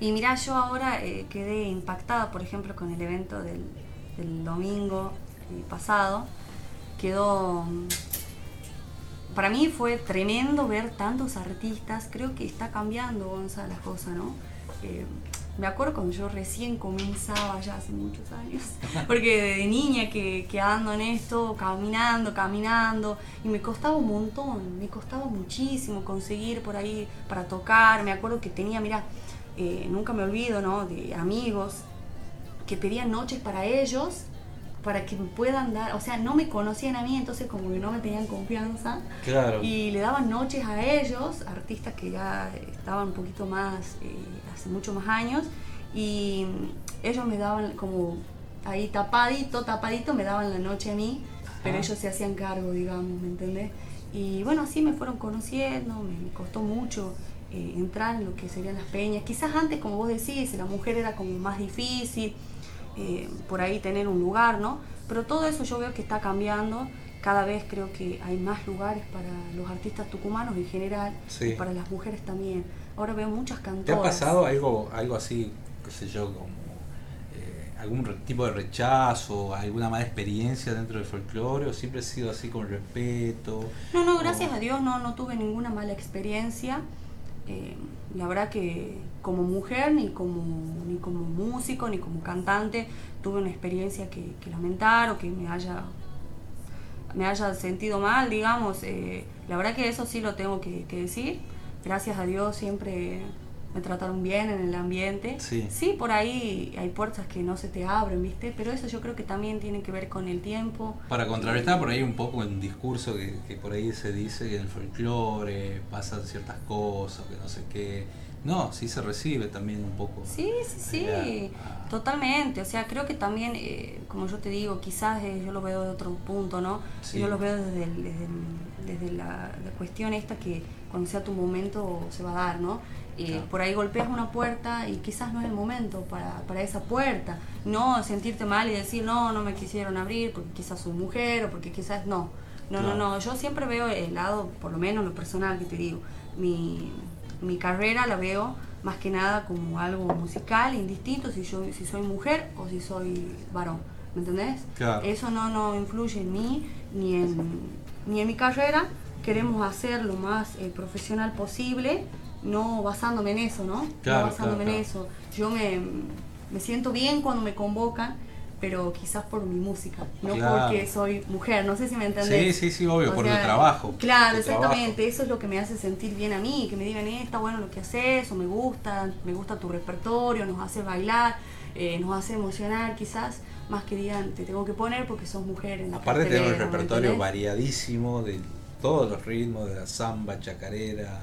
Y mira, yo ahora eh, quedé impactada, por ejemplo, con el evento del, domingo eh, pasado. Quedó... mm, Para mí fue tremendo ver tantos artistas. Creo que está cambiando, Gonza, la cosa, ¿no? Eh, me acuerdo cuando yo recién comenzaba, ya hace muchos años, porque de niña que, que ando en esto, caminando, caminando, y me costaba un montón, me costaba muchísimo conseguir por ahí para tocar. Me acuerdo que tenía, mira, eh, nunca me olvido, ¿no? De amigos que pedían noches para ellos, para que me puedan dar, o sea, no me conocían a mí, entonces como que no me tenían confianza. Claro. Y le daban noches a ellos, artistas que ya estaban un poquito más, eh, hace mucho más años, y ellos me daban como ahí tapadito, tapadito, me daban la noche a mí, pero ellos se hacían cargo, digamos, ¿me entendés? Y bueno, así me fueron conociendo, me, me costó mucho eh, entrar en lo que serían las peñas. Quizás antes, como vos decís, la mujer era como más difícil, eh, por ahí tener un lugar, ¿no? Pero todo eso yo veo que está cambiando. Cada vez creo que hay más lugares para los artistas tucumanos en general Sí. y para las mujeres también. Ahora veo muchas ¿Te cantoras. ha pasado algo, algo así, qué sé yo, como eh, algún tipo de rechazo, alguna mala experiencia dentro del folclore o siempre ha sido así con respeto? No, no, O- gracias a Dios no, no tuve ninguna mala experiencia. Eh, la verdad que como mujer, ni como, ni como músico, ni como cantante, tuve una experiencia que, lamentar o que me haya, me haya sentido mal, digamos. Eh, la verdad que eso sí lo tengo que decir. Gracias a Dios siempre me trataron bien en el ambiente. Sí. sí, por ahí hay puertas que no se te abren, ¿viste? Pero eso yo creo que también tiene que ver con el tiempo. Para contrarrestar por ahí un poco el discurso que, que por ahí se dice que en el folclore pasan ciertas cosas, que no sé qué. No, sí se recibe también un poco. Sí, sí, sí, totalmente. O sea, creo que también, eh, como yo te digo, quizás eh, yo lo veo de otro punto, ¿no? Yo lo veo desde, desde, desde la, la, cuestión esta que cuando sea tu momento se va a dar, ¿no? Por ahí golpeas una puerta y quizás no es el momento para, para, esa puerta. No sentirte mal y decir, no, no me quisieron abrir porque quizás soy mujer o porque quizás no. No, no, no. Yo siempre veo el lado, por lo menos lo personal que te digo. Mi, mi carrera la veo más que nada como algo musical, indistinto si yo si soy mujer o si soy varón. ¿Me entendés? Eso no, no influye en mí ni en, ni en mi carrera. Queremos hacer lo más eh, profesional posible no basándome en eso, ¿no? no basándome en eso. Yo me, me, siento bien cuando me convocan, pero quizás por mi música, no porque soy mujer, no sé si me entendés. Sí, sí, sí, obvio, por el trabajo. Claro, exactamente, eso es lo que me hace sentir bien a mí, que me digan, eh, está bueno lo que haces, o me gusta, me gusta tu repertorio, nos hace bailar, eh, nos hace emocionar quizás, más que digan, te tengo que poner porque sos mujer. En Aparte tenemos el repertorio variadísimo de todos los ritmos, de la samba, chacarera,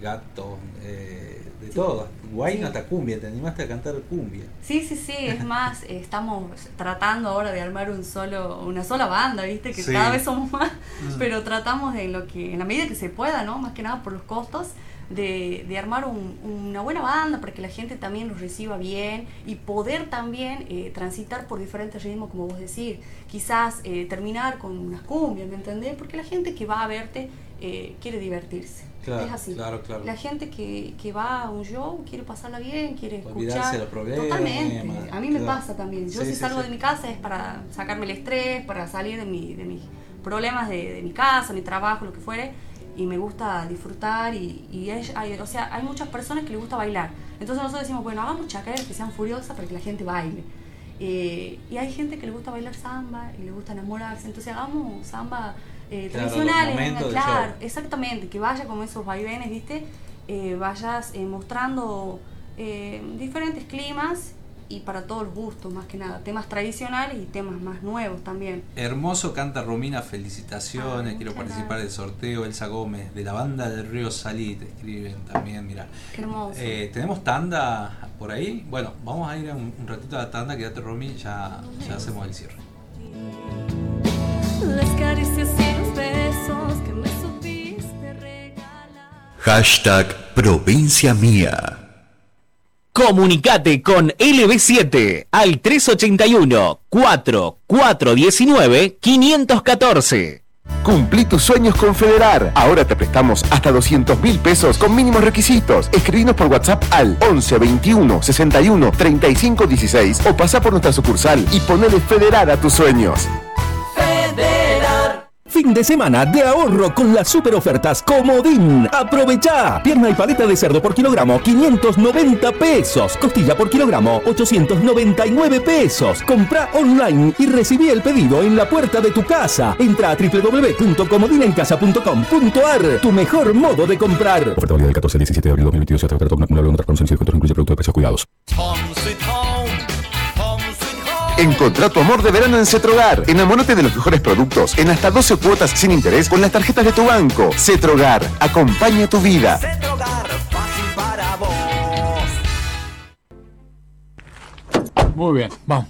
gato, eh, de todo. Guayna hasta cumbia, te animaste a cantar cumbia. Sí, sí, sí, es más, estamos tratando ahora de armar un solo, una sola banda, viste, que cada vez somos más, mm. pero tratamos de lo que, en la medida que se pueda, ¿no? Más que nada por los costos, de, de armar una buena banda para que la gente también los reciba bien y poder también eh, transitar por diferentes ritmos, como vos decís. Quizás eh, terminar con unas cumbias, ¿me entendés? Porque la gente que va a verte quiere divertirse es así. La gente que, que, va a un show quiere pasarla bien, quiere escuchar. Totalmente. A mí me pasa también. Yo si salgo de mi casa es para sacarme el estrés, para salir de, mi, de mis problemas de, de mi casa, mi trabajo, lo que fuere. Y me gusta disfrutar y, y hay, o sea, hay muchas personas que les gusta bailar. Entonces nosotros decimos, bueno, hagamos chacareras que sean furiosas para que la gente baile. Eh, y hay gente que le gusta bailar samba y le gusta enamorarse. Entonces hagamos samba eh, tradicionales, claro, exactamente, que vaya como esos vaivenes, ¿viste? Eh, vayas eh, mostrando diferentes climas y para todos los gustos, más que nada, temas tradicionales y temas más nuevos también. Hermoso canta Romina, felicitaciones, quiero participar del sorteo, Elsa Gómez, de la banda del Río Salí, te escriben también, mira. Qué hermoso. ¿Tenemos tanda por ahí? Bueno, vamos a ir un, ratito a la tanda, quédate Romy, ya, ya hacemos el cierre. Las caricias Hashtag Provincia Mía. Comunicate con LB7 al 381 4419 514. Cumplí tus sueños con Federar. Ahora te prestamos hasta 200 mil pesos con mínimos requisitos. Escribinos por WhatsApp al 11 21 61 35 16 o pasa por nuestra sucursal y ponele Federar a tus sueños. Fin de semana de ahorro con las super ofertas Comodín. Aprovecha. Pierna y paleta de cerdo por kilogramo 590 pesos. Costilla por kilogramo 899 pesos. Compra online y recibí el pedido en la puerta de tu casa. Entra a www.comodinencasa.com.ar. Tu mejor modo de comprar. Oferta válida del 14 al 17 de abril 2022 hasta oferta acumulable de promoción y incluye producto de precios cuidados. Encontrá tu amor de verano en Cetrogar. Enamórate de los mejores productos en hasta 12 cuotas sin interés con las tarjetas de tu banco. Cetrogar, acompaña tu vida. Cetrogar, fácil para vos. Muy bien, vamos.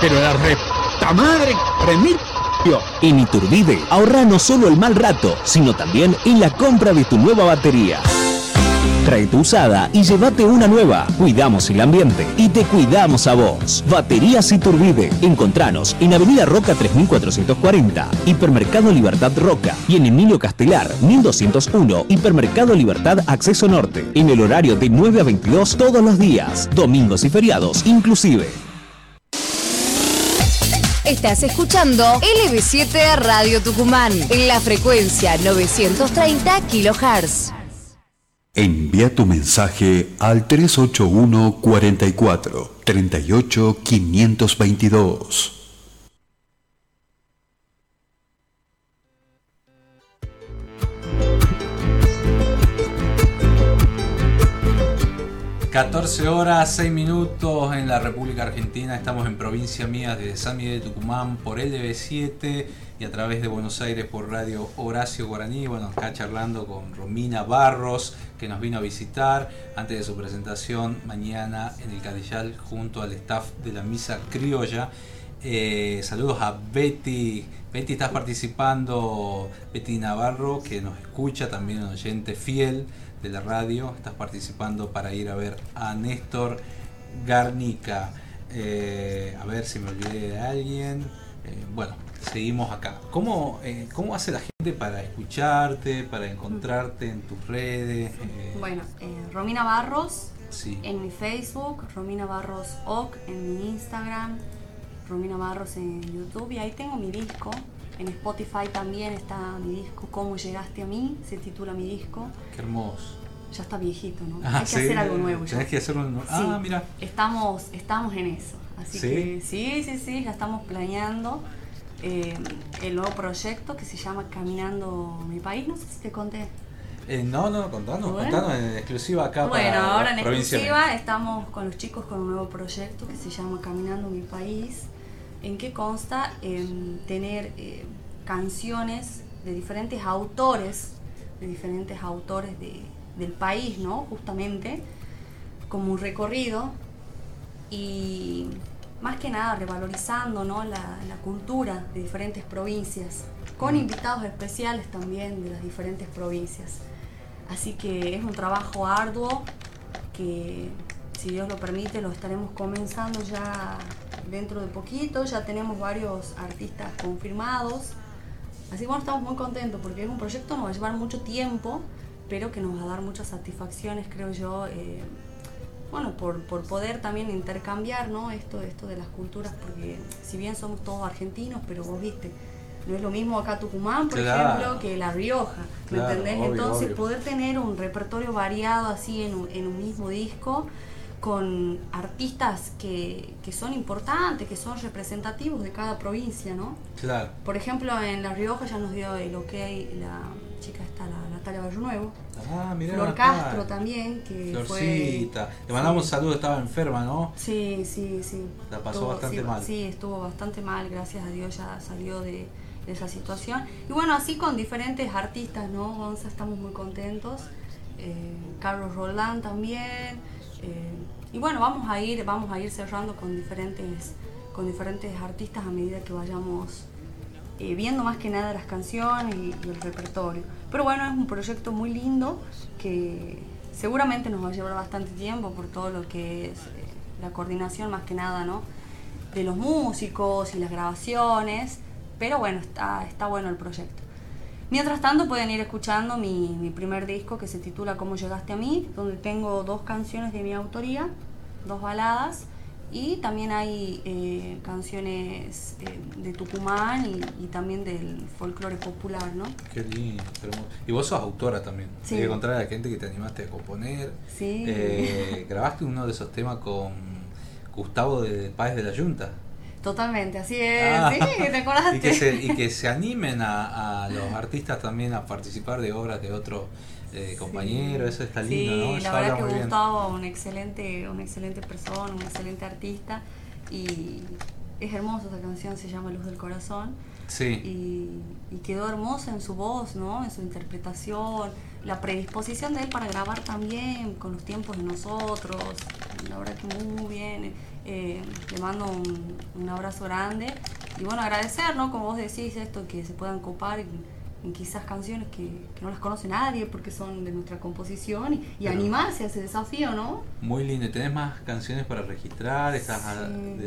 Pero la reta madre, remil. En Iturbide, ahorra no solo el mal rato, sino también en la compra de tu nueva batería. Trae tu usada y llévate una nueva. Cuidamos el ambiente y te cuidamos a vos. Baterías Iturbide. Encontranos en Avenida Roca 3440, Hipermercado Libertad Roca y en Emilio Castelar 1201, Hipermercado Libertad Acceso Norte. En el horario de 9 a 22 todos los días, domingos y feriados inclusive. Estás escuchando LB7 Radio Tucumán en la frecuencia 930 kHz. Envía tu mensaje al 381 44 38 522. ...14 horas 6 minutos en la República Argentina... ...estamos en Provincia Mía desde San Miguel de Tucumán... ...por LB7 y a través de Buenos Aires por Radio Horacio Guaraní. Bueno, acá charlando con Romina Barros, que nos vino a visitar antes de su presentación mañana en el Cadillal junto al staff de la Misa Criolla. Eh, saludos a Betty. Betty, estás participando. Betty Navarro, que nos escucha, también un oyente fiel de la radio. Estás participando para ir a ver a Néstor Garnica. Eh, a ver si me olvidé de alguien. Eh, bueno, seguimos acá. ¿Cómo, eh, ¿Cómo hace la gente para escucharte, para encontrarte en tus redes? Bueno, Romina Barros en mi Facebook, Romina Barros OC en mi Instagram, Romina Barros en YouTube y ahí tengo mi disco. En Spotify también está mi disco ¿Cómo llegaste a mí? Se titula mi disco. Qué hermoso. Ya está viejito, ¿no? Ah, Hay que hacer algo nuevo. Ya. que hacer nuevo. Ah, mira. Estamos, estamos en eso. Así que sí, sí, sí, ya estamos planeando eh, el nuevo proyecto que se llama Caminando mi país. No sé si te conté. Eh, no, no, contanos, contanos en exclusiva acá. Bueno, ahora en exclusiva estamos con los chicos con un nuevo proyecto que se llama Caminando mi país en qué consta en tener eh, canciones de diferentes autores, de diferentes autores del país, ¿no? Justamente, como un recorrido y más que nada revalorizando ¿no? la, la cultura de diferentes provincias, con invitados especiales también de las diferentes provincias. Así que es un trabajo arduo que, si Dios lo permite, lo estaremos comenzando ya dentro de poquito, ya tenemos varios artistas confirmados. Así que bueno, estamos muy contentos porque es un proyecto que nos va a llevar mucho tiempo, pero que nos va a dar muchas satisfacciones, creo yo, eh, bueno, por, poder también intercambiar ¿no? esto, esto de las culturas, porque si bien somos todos argentinos, pero vos viste, no es lo mismo acá Tucumán, por ejemplo, que La Rioja, ¿me entendés? Entonces poder tener un repertorio variado así en en un mismo disco con artistas que, son importantes, que son representativos de cada provincia, ¿no? Claro. Por ejemplo, en La Rioja ya nos dio el ok la chica está, la Natalia Barrio Nuevo. Ah, mira. Flor Castro también, que Florcita. Le mandamos un saludo, estaba enferma, ¿no? Sí, sí, sí. La pasó bastante mal. Sí, estuvo bastante mal, gracias a Dios ya salió de, esa situación. Y bueno, así con diferentes artistas, ¿no? Gonza, estamos muy contentos. Eh, Carlos Roland también. Eh, y bueno, vamos a ir, vamos a ir cerrando con diferentes, con diferentes artistas a medida que vayamos eh, viendo más que nada las canciones y, el repertorio. Pero bueno, es un proyecto muy lindo que seguramente nos va a llevar bastante tiempo por todo lo que es eh, la coordinación más que nada, ¿no? De los músicos y las grabaciones. Pero bueno, está, está bueno el proyecto. Mientras tanto pueden ir escuchando mi, primer disco que se titula Cómo llegaste a mí, donde tengo dos canciones de mi autoría, dos baladas, y también hay eh, canciones eh, de Tucumán y, también del folclore popular, ¿no? Qué lindo. Y vos sos autora también. Sí. Hay que contar a la gente que te animaste a componer. Sí. Eh, grabaste uno de esos temas con Gustavo de Páez de la Yunta. Totalmente, así es, ah. sí, te acordaste. Y que se, y que se animen a, los artistas también a participar de obras de otros eh, compañeros, eso está lindo, ¿no? Sí, la verdad que Gustavo, un excelente, una excelente persona, un excelente artista y es hermosa esa canción, se llama Luz del Corazón. Sí. Y, y, quedó hermosa en su voz, ¿no? En su interpretación, la predisposición de él para grabar también con los tiempos de nosotros, la verdad que muy, muy bien eh, le mando un, abrazo grande y bueno, agradecer, ¿no? Como vos decís, esto, que se puedan copar en, quizás canciones que, no las conoce nadie porque son de nuestra composición y, animarse a ese desafío, ¿no? Muy lindo. ¿Tenés más canciones para registrar? Estás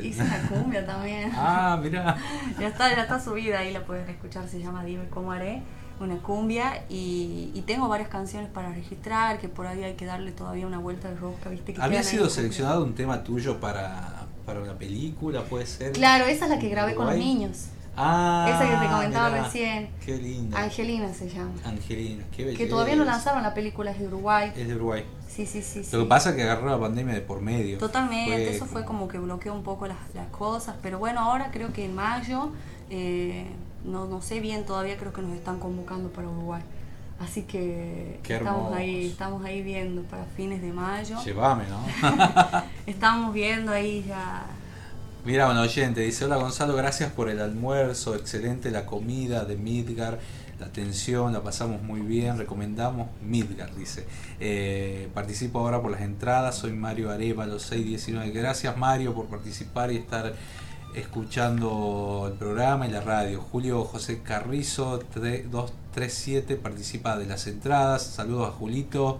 Hice una cumbia también. ah, mira. ya está, ya está subida, ahí la pueden escuchar, se llama Dime cómo haré una cumbia y, tengo varias canciones para registrar que por ahí hay que darle todavía una vuelta de rosca, ¿viste? Que ¿Había sido seleccionado un tema tuyo para, para una película, puede ser? Claro, esa es la que grabé con los niños. Ah, esa que te comentaba recién. Qué linda. Angelina se llama. Angelina, qué bella. Que todavía no lanzaron la película, es de Uruguay. Es de Uruguay. Sí, sí, sí. Lo que pasa es que agarró la pandemia de por medio. Totalmente, eso fue como que bloqueó un poco las, las cosas, pero bueno, ahora creo que en mayo eh, no, no sé bien todavía, creo que nos están convocando para Uruguay. Así que estamos ahí, estamos ahí viendo para fines de mayo. Llévame, ¿no? estamos viendo ahí ya. Mira, un oyente dice, hola Gonzalo, gracias por el almuerzo, excelente la comida de Midgar, la atención, la pasamos muy bien, recomendamos Midgar, dice. Eh, participo ahora por las entradas, soy Mario Arevalo, 619. Gracias Mario por participar y estar escuchando el programa y la radio. Julio José Carrizo, 237, participa de las entradas. Saludos a Julito.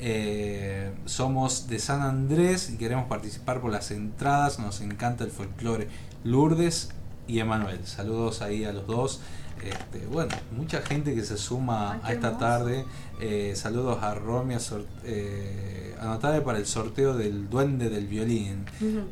Eh, somos de San Andrés y queremos participar por las entradas. Nos encanta el folclore. Lourdes y Emanuel. Saludos ahí a los dos. Este, bueno, mucha gente que se suma a esta tarde. Eh, saludos a Romia, eh, para el sorteo del Duende del Violín.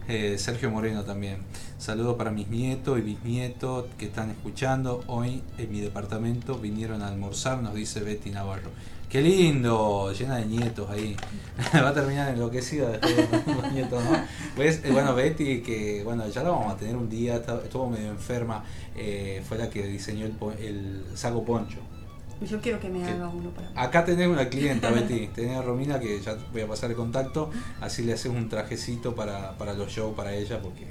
Eh, Sergio Moreno también. Saludos para mis nietos y bisnietos que están escuchando. Hoy en mi departamento vinieron a almorzar, nos dice Betty Navarro. Qué lindo, llena de nietos ahí. Va a terminar enloquecida después de los nietos, ¿no? Pues, eh, bueno, Betty, que bueno, ya la vamos a tener un día, estuvo medio enferma, eh, fue la que diseñó el, saco poncho. Yo quiero que me haga uno para mí. Acá tenés una clienta, Betty. tenés a Romina que ya voy a pasar el contacto. Así le haces un trajecito para, para los shows para ella, porque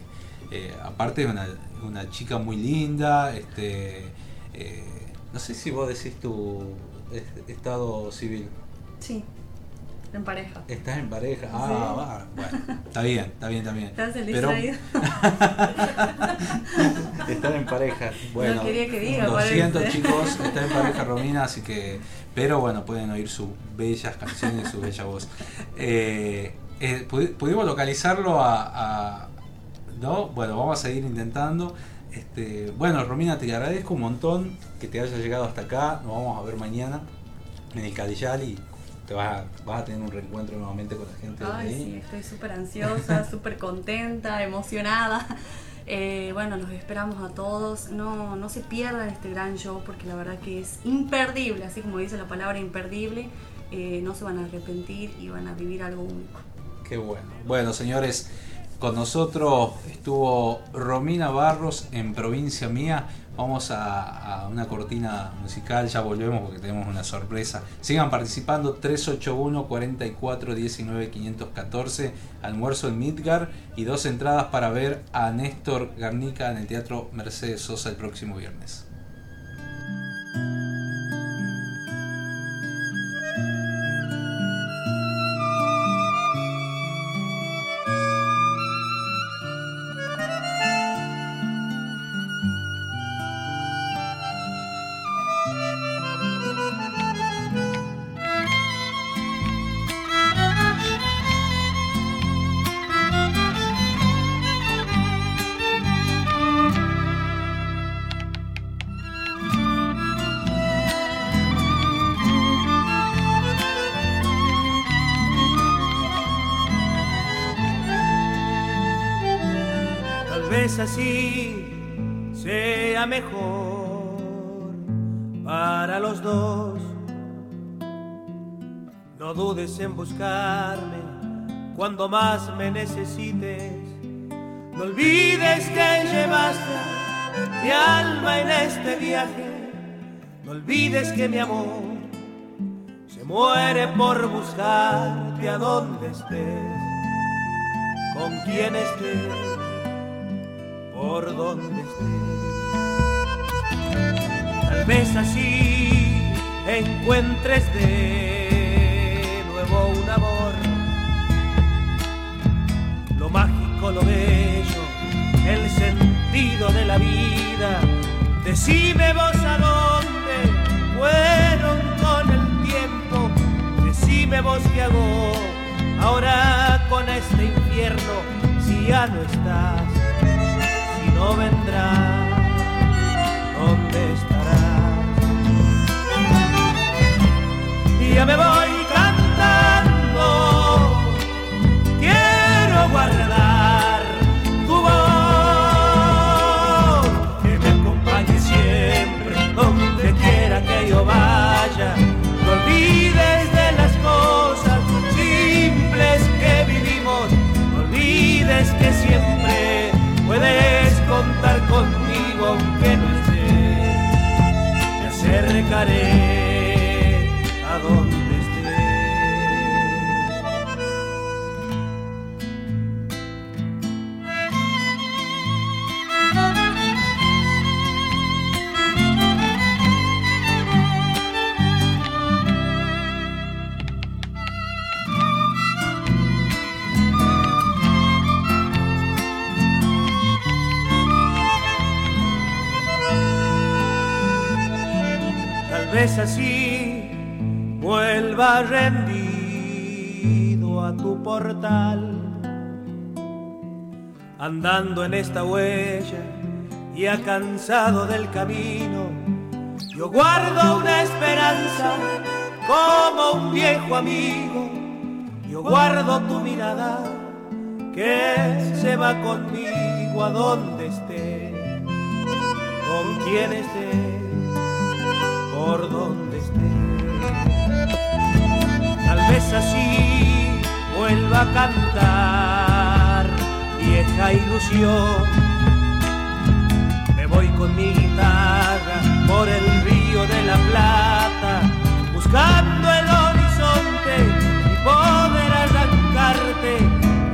eh, aparte es una, una, chica muy linda. este No sé si vos decís tu estado civil. Sí, en pareja. Estás en pareja. Ah, bueno, está bien, está bien, está bien. ¿Estás el Pero... Están en pareja. Bueno, no quería que diga, lo siento chicos, está en pareja Romina, así que... Pero bueno, pueden oír sus bellas canciones, su bella voz. Eh, eh, pudimos localizarlo a, a, ¿no? Bueno, vamos a seguir intentando. Este, bueno, Romina, te agradezco un montón que te hayas llegado hasta acá. Nos vamos a ver mañana en el Cadillal y te vas a, tener un reencuentro nuevamente con la gente Ay, de ahí. Sí, estoy súper ansiosa, súper contenta, emocionada. Eh, bueno, los esperamos a todos. No, no se pierdan este gran show porque la verdad que es imperdible, así como dice la palabra imperdible. Eh, no se van a arrepentir y van a vivir algo único. Qué bueno. Bueno, señores. Con nosotros estuvo Romina Barros en Provincia Mía. Vamos a, una cortina musical, ya volvemos porque tenemos una sorpresa. Sigan participando 381 44 19 514, almuerzo en Midgar y dos entradas para ver a Néstor Garnica en el Teatro Mercedes Sosa el próximo viernes. Buscarme cuando más me necesites. No olvides que llevaste mi alma en este viaje. No olvides que mi amor se muere por buscarte a donde estés, con quien estés por donde estés. Tal vez así encuentres de un amor. Lo mágico, lo bello, el sentido de la vida. Decime vos a dónde fueron con el tiempo. Decime vos qué hago ahora con este infierno si ya no estás no vendrá, ¿dónde estarás? Y ya me voy Vez así vuelva rendido a tu portal, andando en esta huella ya cansado del camino. Yo guardo una esperanza como un viejo amigo. Yo guardo tu mirada que se va conmigo a donde esté, con quien esté por donde esté. Tal vez así vuelva a cantar vieja ilusión. Me voy con mi guitarra por el río de la Plata, buscando el horizonte y poder arrancarte.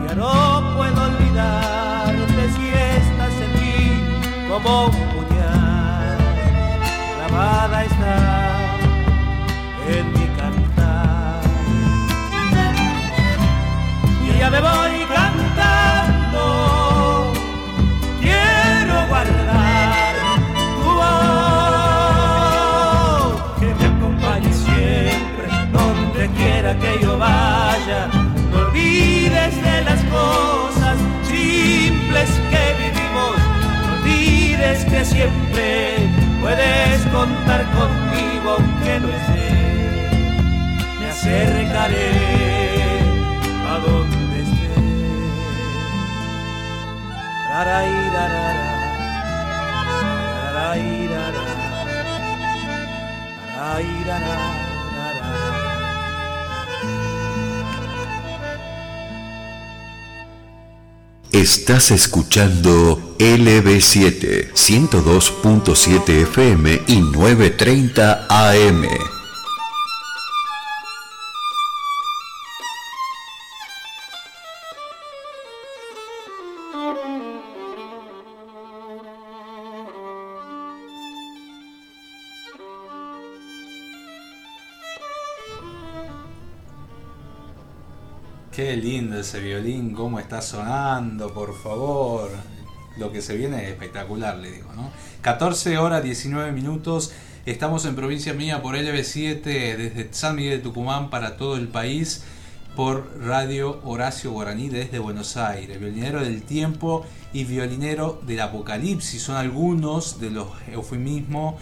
Ya no puedo olvidarte si estás en mí como un está en mi cantar. Y ya me voy cantando, quiero guardar tu voz, que me acompañe siempre, donde quiera que yo vaya. No olvides de las cosas simples que vivimos, no olvides que siempre puedes contar conmigo aunque no esté. Me acercaré a donde esté. Estás escuchando LB7 102.7 FM y 930 AM. Qué lindo ese violín, cómo está sonando, por favor. Lo que se viene es espectacular, le digo, ¿no? 14 horas 19 minutos. Estamos en provincia mía por LB7 desde San Miguel de Tucumán para todo el país por Radio Horacio Guaraní desde Buenos Aires. Violinero del tiempo y violinero del apocalipsis son algunos de los eufemismos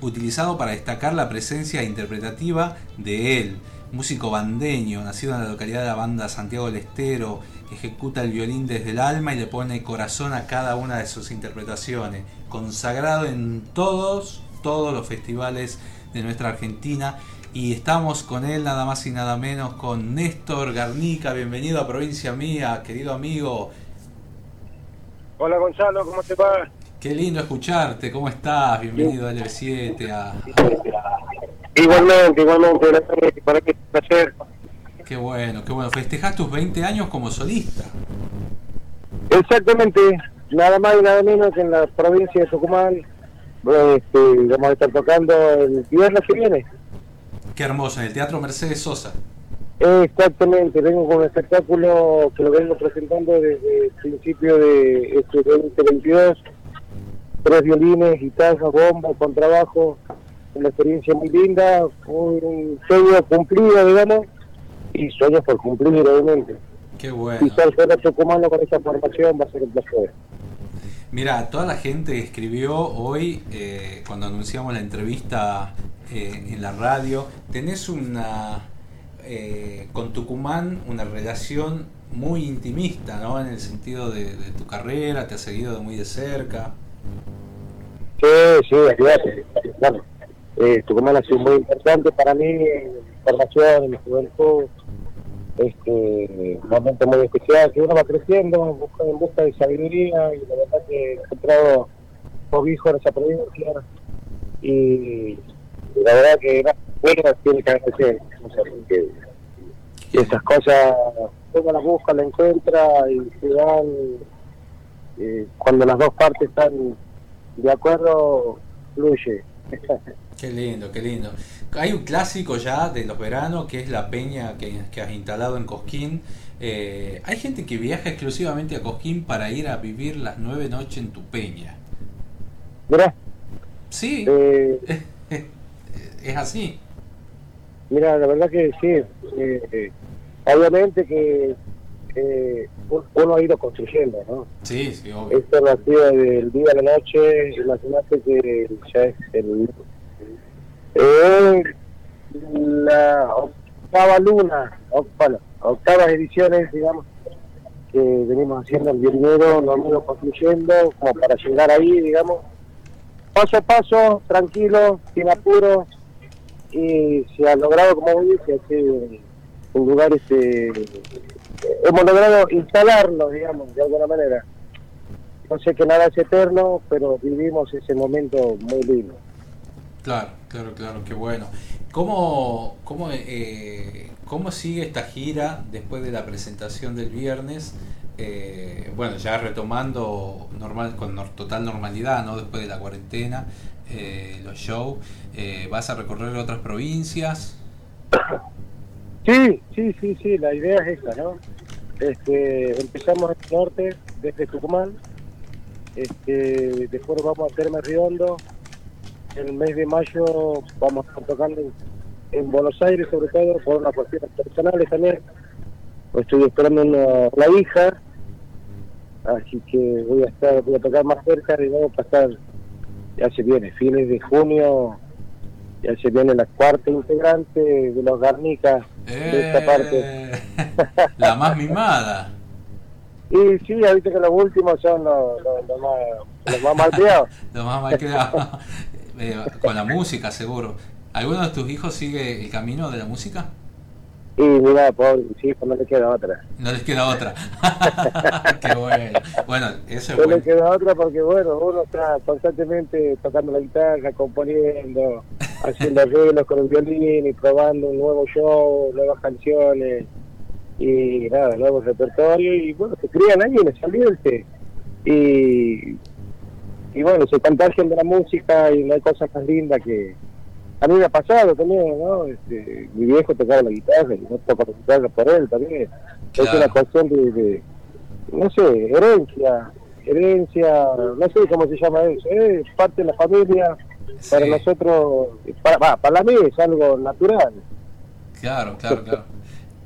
utilizados para destacar la presencia interpretativa de él músico bandeño, nacido en la localidad de la banda Santiago del Estero, ejecuta el violín desde el alma y le pone corazón a cada una de sus interpretaciones, consagrado en todos, todos los festivales de nuestra Argentina. Y estamos con él nada más y nada menos con Néstor Garnica, bienvenido a Provincia Mía, querido amigo. Hola Gonzalo, ¿cómo te va? Qué lindo escucharte, ¿cómo estás? Bienvenido a LB7, a, Igualmente, igualmente, para que placer. Qué bueno, qué bueno. Festejás tus 20 años como solista. Exactamente, nada más y nada menos que en la provincia de Tucumán. Este, vamos a estar tocando el viernes que viene. Qué hermoso, en el Teatro Mercedes Sosa. Exactamente, vengo con un espectáculo que lo vengo presentando desde el principio de este 2022. Tres violines, guitarra, bombo, contrabajo, una experiencia muy linda, un sueño cumplido, digamos, y sueños por cumplir, obviamente. Qué bueno. Y ser fuera tucumano con esa formación va a ser un placer. Mira, toda la gente que escribió hoy, eh, cuando anunciamos la entrevista eh, en la radio, tenés una, eh, con Tucumán, una relación muy intimista, ¿no? En el sentido de, de tu carrera, te has seguido de muy de cerca. Sí, sí, ayúdate. Claro. Eh, Tucumán ha sido muy importante para mí formación, en mi juventud. Este, momento muy especial que uno va creciendo en busca, en busca de sabiduría y la verdad que he encontrado cobijo en esa provincia y, la verdad que gracias bueno, tiene que agradecer. Porque esas cosas, uno las busca, las encuentra y se dan. cuando las dos partes están de acuerdo, fluye. Qué lindo, qué lindo. Hay un clásico ya de los veranos que es la peña que, que has instalado en Cosquín. Eh, hay gente que viaja exclusivamente a Cosquín para ir a vivir las nueve noches en tu peña. Mira, Sí, eh, es así. Mira, la verdad que sí. eh, eh, obviamente que eh, un- uno ha ido construyendo, ¿no? Sí, sí, obvio. Esto nació del día a la noche, imagínate que ya es el... eh, la octava luna, bueno, octavas ediciones, digamos, que venimos haciendo el violinero, lo hemos construyendo como para llegar ahí, digamos, paso a paso, tranquilo, sin apuro, y se ha logrado, como dice, así, un lugar, este, hemos logrado instalarlo, digamos, de alguna manera. No sé que nada es eterno, pero vivimos ese momento muy lindo. Claro, claro, claro, qué bueno. ¿Cómo, cómo, eh, ¿Cómo sigue esta gira después de la presentación del viernes? Eh, bueno, ya retomando normal con total normalidad, ¿no? Después de la cuarentena, eh, los shows. Eh, ¿Vas a recorrer otras provincias? Sí, sí, sí, sí, la idea es esa, ¿no? Este, empezamos el norte, desde Tucumán, este, después vamos a Terme Riondo, el mes de mayo vamos a estar tocando en, en Buenos Aires, sobre todo, por unas cuestiones personales también. Pues Estoy esperando una, la hija, así que voy a estar, voy a tocar más cerca y luego pasar, ya se viene, fines de junio, ya se viene la cuarta integrante de los Garnicas de esta parte. Eh, la más mimada. Y sí, ahorita que los últimos son los, los, los más, los más malcriados. Lo más mal quedado. Eh, con la música, seguro. ¿Alguno de tus hijos sigue el camino de la música? Y mira, pobre, sí, no le queda otra. No les queda otra. Qué bueno. Bueno, eso es No bueno. le queda otra porque, bueno, uno está constantemente tocando la guitarra, componiendo, haciendo arreglos con el violín y probando un nuevo show, nuevas canciones y nada, nuevo repertorio y bueno, se crían ahí en ese ambiente y, y bueno, se contagian de la música y no hay cosas más lindas que a mí me ha pasado también, ¿no? Este, mi viejo tocaba la guitarra y no toco la guitarra por él también. Es una cuestión de, de, no sé, herencia, herencia, no sé cómo se llama eso, es parte de la familia, para nosotros, para, para mí es algo natural. Claro, claro, claro.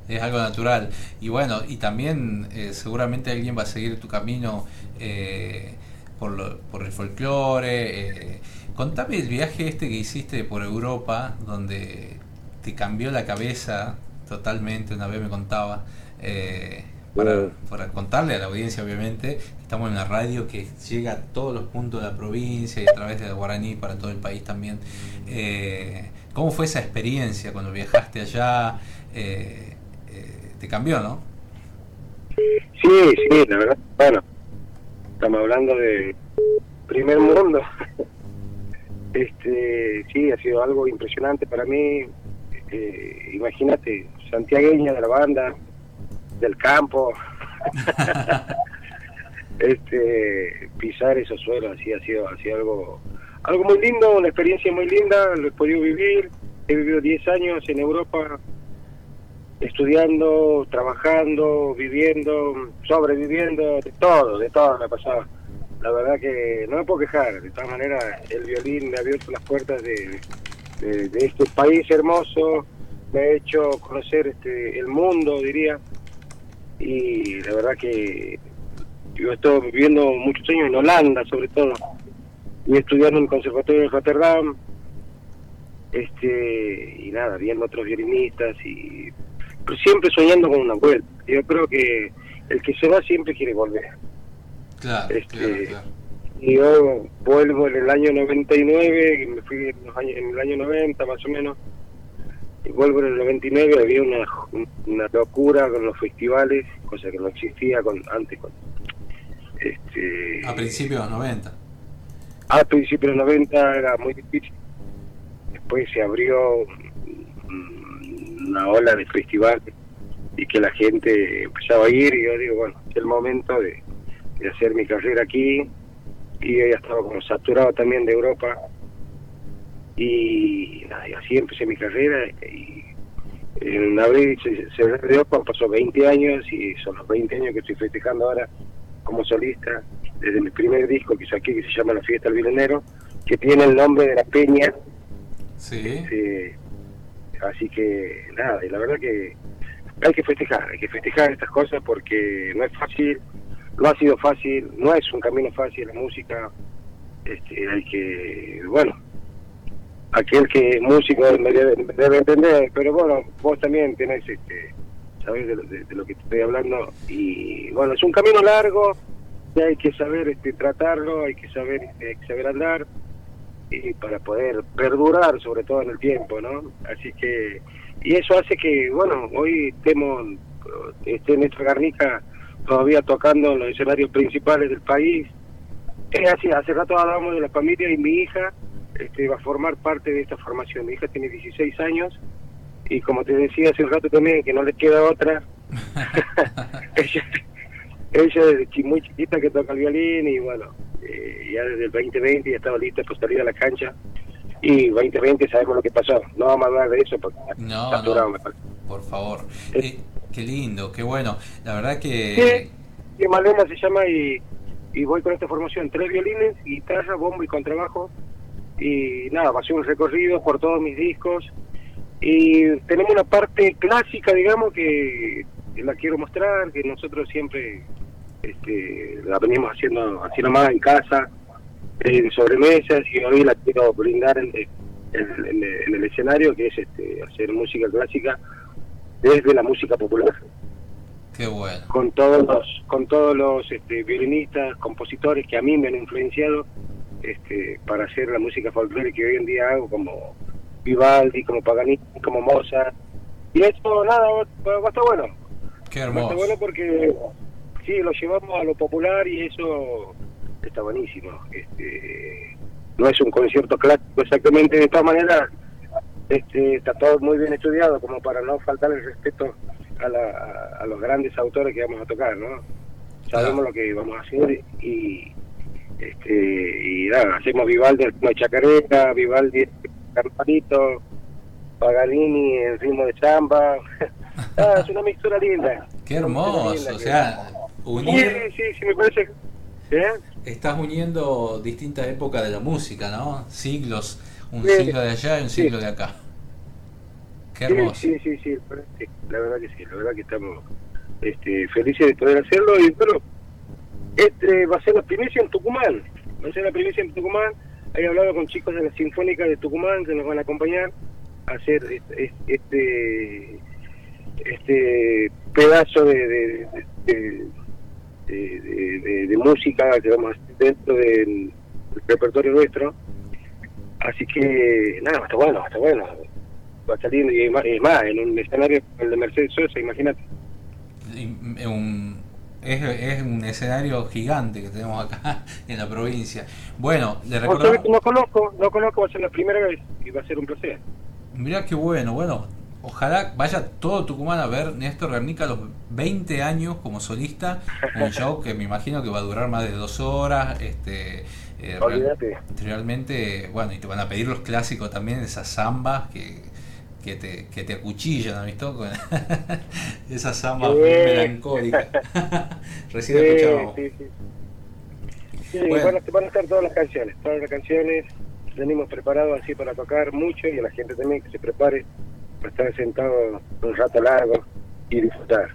Es algo natural. Y bueno, y también eh, seguramente alguien va a seguir tu camino eh, por, lo- por el folclore. eh. Contame el viaje este que hiciste por Europa, donde te cambió la cabeza totalmente, una vez me contaba. eh, para, para contarle a la audiencia, obviamente, estamos en una radio que llega a todos los puntos de la provincia y a través de Guaraní para todo el país también. Eh, ¿Cómo fue esa experiencia cuando viajaste allá? Eh, eh, te cambió, ¿no? Sí, sí, la verdad, bueno, estamos hablando de primer mundo. Este, sí, ha sido algo impresionante para mí. Eh, imagínate, santiagueña de la banda, del campo. este, pisar esos suelos así ha sido, ha sido algo, algo muy lindo, una experiencia muy linda, lo he podido vivir. He vivido 10 años en Europa estudiando, trabajando, viviendo, sobreviviendo, de todo, de todo me ha pasado. La verdad que no me puedo quejar, de todas maneras el violín me ha abierto las puertas de, este país hermoso, me ha hecho conocer este el mundo, diría, y la verdad que yo he estado viviendo muchos años en Holanda sobre todo, y estudiando en el Conservatorio de Rotterdam, este y nada, viendo otros violinistas y siempre soñando con una vuelta. Yo creo que el que se va siempre quiere volver. Claro, Este, Y yo vuelvo en el año 99, y me fui en, los años- en el año 90 más o menos, y vuelvo en el 99, había una, una locura con los festivales, cosa que no existía con antes. Con, este, A principios de los 90. a principios de los 90 era muy difícil. Después se abrió una ola de festival y que la gente empezaba a ir y yo digo, bueno, es el momento de, de hacer mi carrera aquí y yo ya estaba como saturado también de Europa. Y, nada, y así empecé mi carrera y en abril se, de Europa pasó 20 años y son los 20 años que estoy festejando ahora como solista desde mi primer disco que saqué que se llama La Fiesta del Vilenero que tiene el nombre de la peña. Sí. Este, así que nada y la verdad que hay que festejar hay que festejar estas cosas porque no es fácil no ha sido fácil no es un camino fácil la música. Este hay que bueno aquel que es músico debe, entender pero bueno vos también tenés este sabés de, de- de lo que estoy hablando. Y bueno es un camino largo hay que saber este tratarlo hay que saber este, hay que saber andar y para poder perdurar sobre todo en el tiempo no así que y eso hace que bueno hoy estemos esté Néstor Garnica todavía tocando en los escenarios principales del país. Es así hace rato hablábamos de la familia y mi hija este, va a formar parte de esta formación. Mi hija tiene 16 años y como te decía hace un rato también que no le queda otra. Ella, ella desde muy chiquita que toca el violín y bueno eh, ya desde el 2020 ya estaba lista para salir a la cancha y 2020 sabemos lo que pasó no vamos a hablar de eso porque No, saturado, no. me parece. por favor Eh, qué lindo qué bueno la verdad que Sí, Malena se llama y, y voy con esta formación, tres violines, guitarra, bombo y contrabajo. Y nada, va a ser un recorrido por todos mis discos. Y tenemos una parte clásica, digamos, que la quiero mostrar, que nosotros siempre este, la venimos haciendo así nomás en casa, en sobremesas, y hoy la quiero brindar en, en- en- en el escenario, que es este, hacer música clásica desde la música popular. Qué bueno. Con todos los con todos los este, violinistas compositores que a mí me han influenciado este, para hacer la música folclórica que hoy en día hago como Vivaldi como Paganini como Mozart. Y eso nada va, va a estar bueno qué hermoso bueno porque sí lo llevamos a lo popular y eso está buenísimo este no es un concierto clásico exactamente de esta manera este, está todo muy bien estudiado como para no faltar el respeto a, la, a, los grandes autores que vamos a tocar, ¿no? Sabemos lo que vamos a hacer y este y nada, hacemos Vivaldi en ritmo de chacareta, Vivaldi en campanito, Paganini en ritmo de samba. ah, es una mixtura linda. qué hermoso linda o sea Sí, unir sí, sí, me parece. ¿Eh? estás uniendo distintas épocas de la música no siglos un Sí, siglo de allá y un sí. siglo de acá qué Sí, hermoso Sí, sí, sí, sí, la verdad que sí, la verdad que estamos este, felices de poder hacerlo y bueno, este va a ser la primicia en Tucumán, va a ser la primicia en Tucumán, he hablado con chicos de la Sinfónica de Tucumán que nos van a acompañar a hacer este, este, este pedazo de, de, música que vamos dentro del repertorio nuestro. Así que, nada, estar bueno, estar bueno. Va a lindo y más, en un escenario como el de Mercedes Sosa, imagínate. Mm, un- es, es un escenario gigante que tenemos acá en la provincia. Bueno, le que no conozco, no conozco, va a ser la primera vez y va a ser un placer. Mirá qué bueno, bueno. Ojalá vaya todo Tucumán a ver Néstor Garnica a los 20 años como solista. Un show que me imagino que va a durar más de dos horas. Este, eh, Olvídate. realmente, bueno, y te van a pedir los clásicos también, esas zambas que, que, te, que te acuchillan, ¿has visto? Con esas zambas Sí. melancólicas. Recién Sí, escuchábamos. sí, sí. Sí, Bueno. van, a, van a estar todas las canciones, todas las canciones. Venimos preparados así para tocar mucho y a la gente también que se prepare estar sentado un rato largo y disfrutar.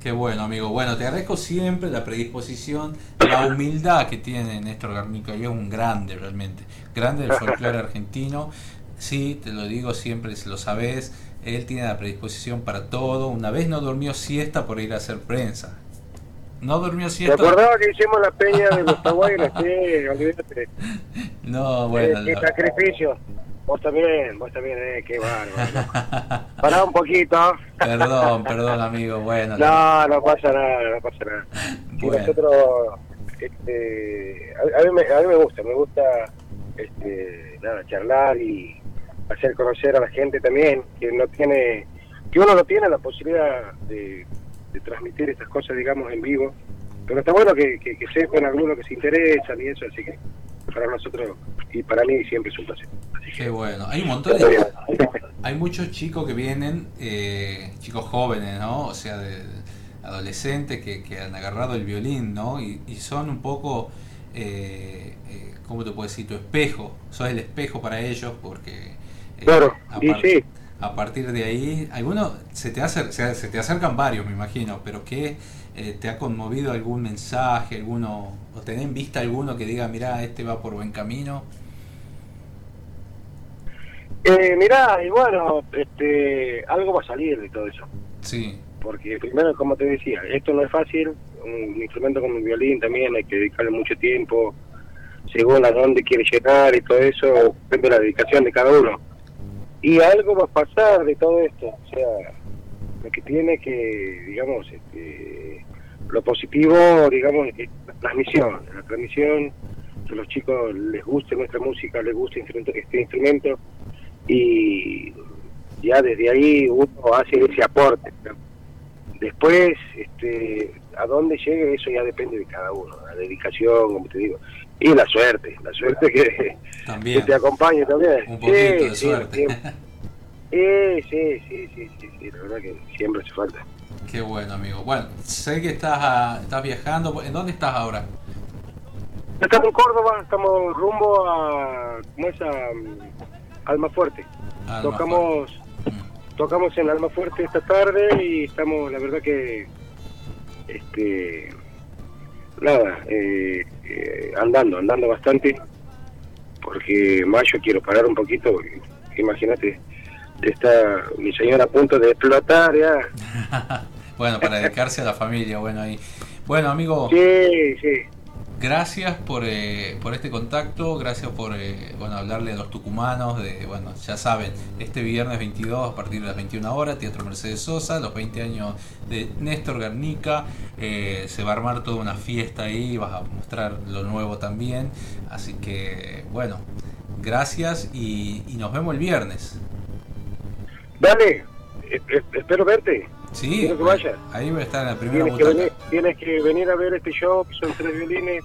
Qué bueno, amigo. Bueno, te agradezco siempre la predisposición, la humildad que tiene Néstor Garnica, y es un grande realmente, grande del folclore argentino. Sí, te lo digo siempre, lo sabes, él tiene la predisposición para todo. Una vez no durmió siesta por ir a hacer prensa. No durmió ¿Te siesta. acordabas que hicimos la peña de los Tahuaylas? Sí, olvídate. No, bueno. Qué no. Vos también, vos también, eh, qué bárbaro. Pará un poquito. Perdón, perdón, amigo. Bueno, No, no pasa nada, no pasa nada. Y Bueno. nosotros, este, a, a mí me, a mí me gusta, me gusta, este, nada, charlar y, hacer conocer a la gente también, que no tiene, que uno no tiene la posibilidad de, transmitir estas cosas, digamos, en vivo. Pero está bueno que, que, que sepan algunos que se interesan y eso, así que para nosotros y para mí siempre es un placer. Qué bueno. Hay un montón de... Hay muchos chicos que vienen, eh, chicos jóvenes, ¿no? O sea, de, adolescentes que, que, han agarrado el violín, ¿no? Y, son un poco, eh, eh, ¿cómo te puedo decir? Tu espejo. Sos el espejo para ellos porque... Eh, claro, a, sí. a partir de ahí, algunos, se te, se, se te acercan varios, me imagino, pero que te ha conmovido algún mensaje, alguno, o tenés en vista alguno que diga, mira, este va por buen camino. Eh, mirá, y bueno, este, algo va a salir de todo eso. Sí. Porque primero, como te decía, esto no es fácil, un instrumento como el violín también hay que dedicarle mucho tiempo, según a dónde quiere llegar y todo eso, depende de la dedicación de cada uno. Y algo va a pasar de todo esto, o sea, lo que tiene que, digamos, este, lo positivo, digamos, es la transmisión, la transmisión, que a los chicos les guste nuestra música, les guste este instrumento y ya desde ahí uno hace ese aporte. Después, este, a dónde llegue, eso ya depende de cada uno, la dedicación, como te digo, y la suerte, la suerte que, te acompañe también. Un poquito de suerte. Sí, sí, sí, sí, sí, la verdad que siempre hace falta. Qué bueno, amigo. Bueno, sé que estás, estás viajando. ¿En dónde estás ahora? Estamos en Córdoba, estamos rumbo a, ¿cómo es? A, Alma Fuerte. tocamos tocamos en Alma Fuerte esta tarde y estamos, la verdad que, este, nada, eh, eh, andando, andando bastante, porque mayo quiero parar un poquito, imagínate, está mi señora a punto de explotar ya. bueno, para dedicarse a la familia, bueno ahí. Bueno, amigo. Sí, sí gracias por, eh, por este contacto, gracias por eh, bueno, hablarle a los tucumanos de, bueno, ya saben, este viernes 22 a partir de las 21 horas, Teatro Mercedes Sosa, los 20 años de Néstor Garnica, eh, se va a armar toda una fiesta ahí, vas a mostrar lo nuevo también, así que bueno, gracias y, nos vemos el viernes. Dale, espero verte. Sí, ahí va a estar en la primera tienes que, venir, tienes que venir a ver este show, son tres violines,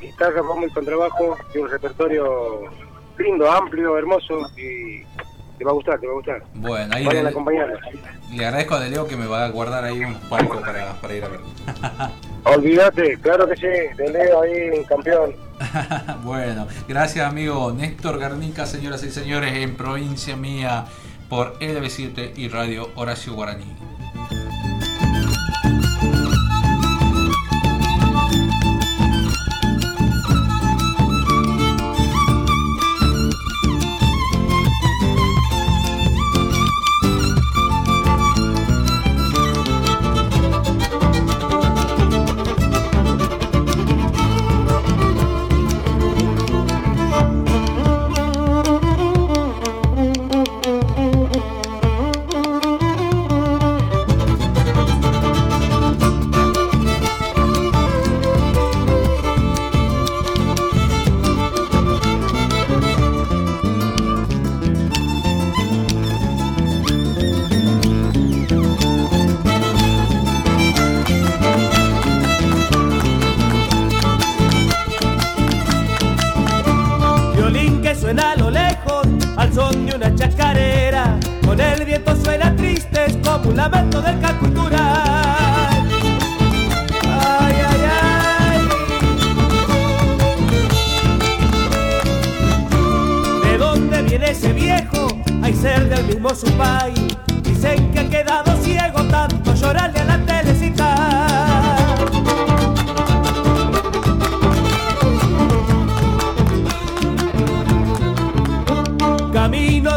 guitarra, bombo y contrabajo, y un repertorio lindo, amplio, hermoso, y te va a gustar, te va a gustar. Bueno, ahí le, le, agradezco a Deleo que me va a guardar ahí un palco para, para ir a ver. Olvídate, claro que sí, Deleo ahí, campeón. bueno, gracias amigo Néstor Garnica, señoras y señores, en provincia mía por LB7 y Radio Horacio Guaraní.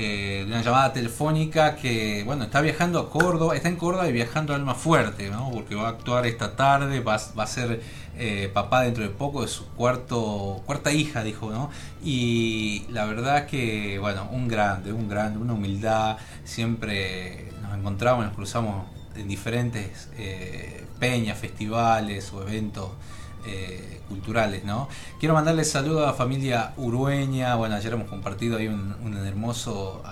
de una llamada telefónica que, bueno, está viajando a Córdoba, está en Córdoba y viajando Alma Fuerte, ¿no? Porque va a actuar esta tarde, va, va a ser eh, papá dentro de poco de su cuarto, cuarta hija, dijo, ¿no? Y la verdad que, bueno, un grande, un grande, una humildad, siempre nos encontramos, nos cruzamos en diferentes eh, peñas, festivales o eventos eh, culturales, ¿no? Quiero mandarle saludos a la familia Urueña, bueno, ayer hemos compartido ahí un, hermoso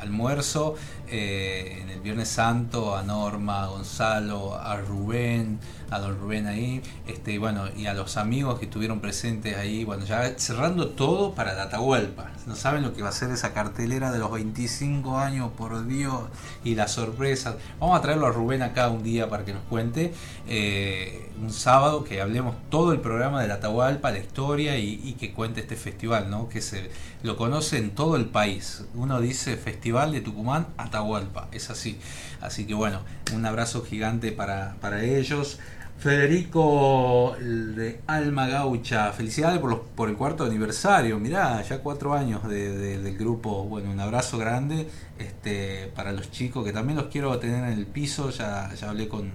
almuerzo, en el Viernes Santo, a Norma, a Gonzalo, a Rubén, a don Rubén ahí, este, bueno, y a los amigos que estuvieron presentes ahí, bueno, ya cerrando todo para la Atahualpa. No saben lo que va a ser esa cartelera de los 25 años, por Dios, y las sorpresas. Vamos a traerlo a Rubén acá un día para que nos cuente, eh, un sábado, que hablemos todo el programa de la Atahualpa, la historia y, que cuente este festival, ¿no? Que se lo conoce en todo el país. Uno dice Festival de Tucumán, Atahualpa, es así. Así que bueno, un abrazo gigante para, para ellos. Federico de Alma Gaucha, felicidades por, los, por el cuarto aniversario, mirá, ya cuatro años del grupo, bueno, un abrazo grande este, para los chicos que también los quiero tener en el piso, ya, ya hablé con,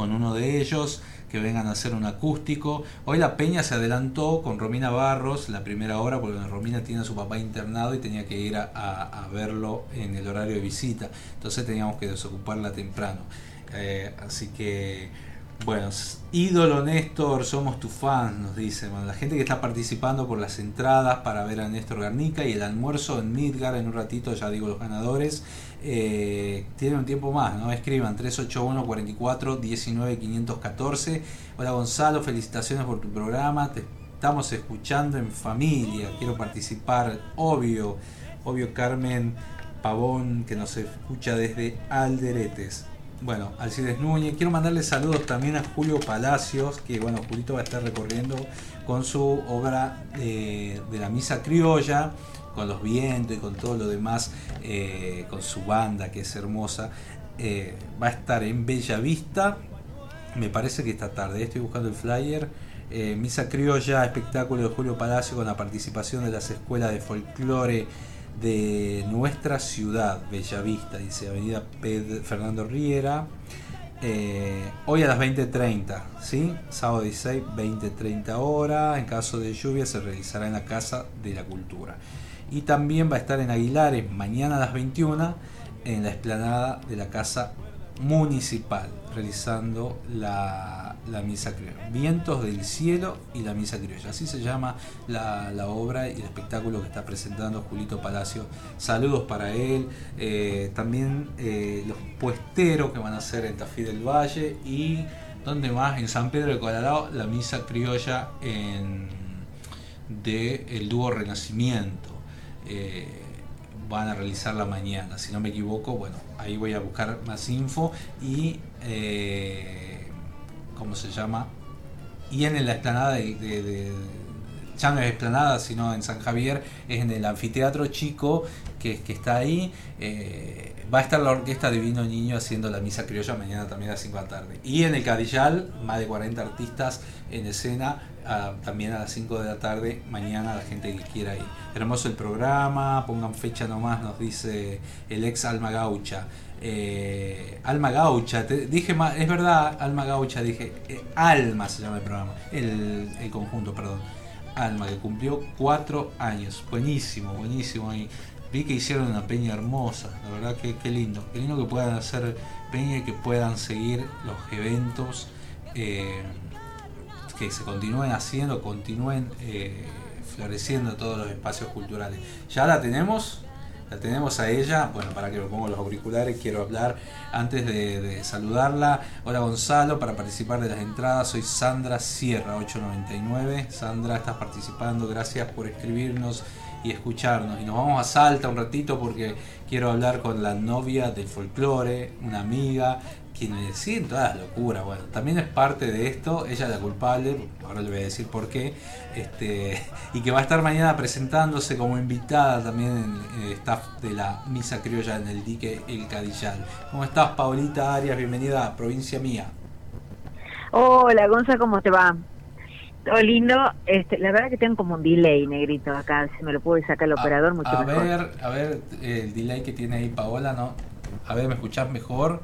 con uno de ellos, que vengan a hacer un acústico. Hoy la peña se adelantó con Romina Barros, la primera hora, porque Romina tiene a su papá internado y tenía que ir a, verlo en el horario de visita, entonces teníamos que desocuparla temprano. Eh, así que bueno, ídolo Néstor, somos tu fan, nos dice. la gente que está participando por las entradas para ver a Néstor Garnica y el almuerzo en Midgar en un ratito, ya digo los ganadores. Eh, tienen un tiempo más, ¿no? Escriban 381 44 19 514. Hola Gonzalo, felicitaciones por tu programa. Te estamos escuchando en familia. Quiero participar, obvio. Obvio Carmen Pavón, que nos escucha desde Alderetes. Bueno, Alcides Núñez. Quiero mandarle saludos también a Julio Palacios, que bueno, Julito va a estar recorriendo con su obra de, la misa criolla, con los vientos y con todo lo demás, eh, con su banda que es hermosa. Eh, va a estar en Bella Vista, me parece que esta tarde, estoy buscando el flyer. Eh, misa criolla, espectáculo de Julio Palacio con la participación de las escuelas de folclore de nuestra ciudad, Bellavista, dice Avenida Fernando Riera. Eh, hoy a las 20.30, ¿sí? sábado 16, 20.30 hora. En caso de lluvia se realizará en la Casa de la Cultura. Y también va a estar en Aguilares mañana a las 21 en la explanada de la Casa Municipal, realizando la Misa Criolla. Vientos del Cielo y la Misa Criolla. Así se llama la, obra y el espectáculo que está presentando Julito Palacio. Saludos para él. Eh, también eh, los puesteros que van a hacer en Tafí del Valle y donde más en San Pedro de Colorado la Misa Criolla en, de el dúo Renacimiento. Eh, van a realizar la mañana, si no me equivoco, bueno, ahí voy a buscar más info y ¿cómo se llama? Y en la explanada de, ya no explanada, sino en San Javier, es en el anfiteatro chico que, está ahí. Eh, va a estar la orquesta Divino Niño haciendo la misa criolla mañana también a las 5 de la tarde. Y en el Cadillal, más de 40 artistas en escena, también a las 5 de la tarde, mañana la gente que quiera ir. Hermoso el programa, pongan fecha nomás, nos dice el ex Alma Gaucha. Eh, Alma Gaucha, te, dije es verdad, Alma Gaucha, dije, eh, Alma se llama el programa, el, conjunto, perdón. Alma, que cumplió cuatro años. Buenísimo, buenísimo. Y vi que hicieron una peña hermosa, la verdad que qué lindo. Qué lindo que puedan hacer peña y que puedan seguir los eventos, eh, que se continúen haciendo, continúen floreciendo todos los espacios culturales. Ya la tenemos, la tenemos a ella, bueno, para que me pongo los auriculares, quiero hablar antes de, saludarla. Hola Gonzalo, para participar de las entradas soy Sandra Sierra, 899. Sandra, estás participando, gracias por escribirnos y escucharnos. Y nos vamos a Salta un ratito porque quiero hablar con la novia del folclore, una amiga quienes siguen todas las locuras. Bueno, también es parte de esto, ella es la culpable, ahora le voy a decir por qué, este, y que va a estar mañana presentándose como invitada también en el staff de la Misa Criolla en el dique El Cadillal. ¿Cómo estás, Paulita Arias? Bienvenida a Provincia Mía. Hola, Gonza, ¿cómo te va? Todo lindo. Este, la verdad que tengo como un delay negrito acá. Si me lo puede sacar el operador, mucho a mejor. ver, a ver, el delay que tiene ahí Paola, ¿no? A ver, ¿me escuchás mejor?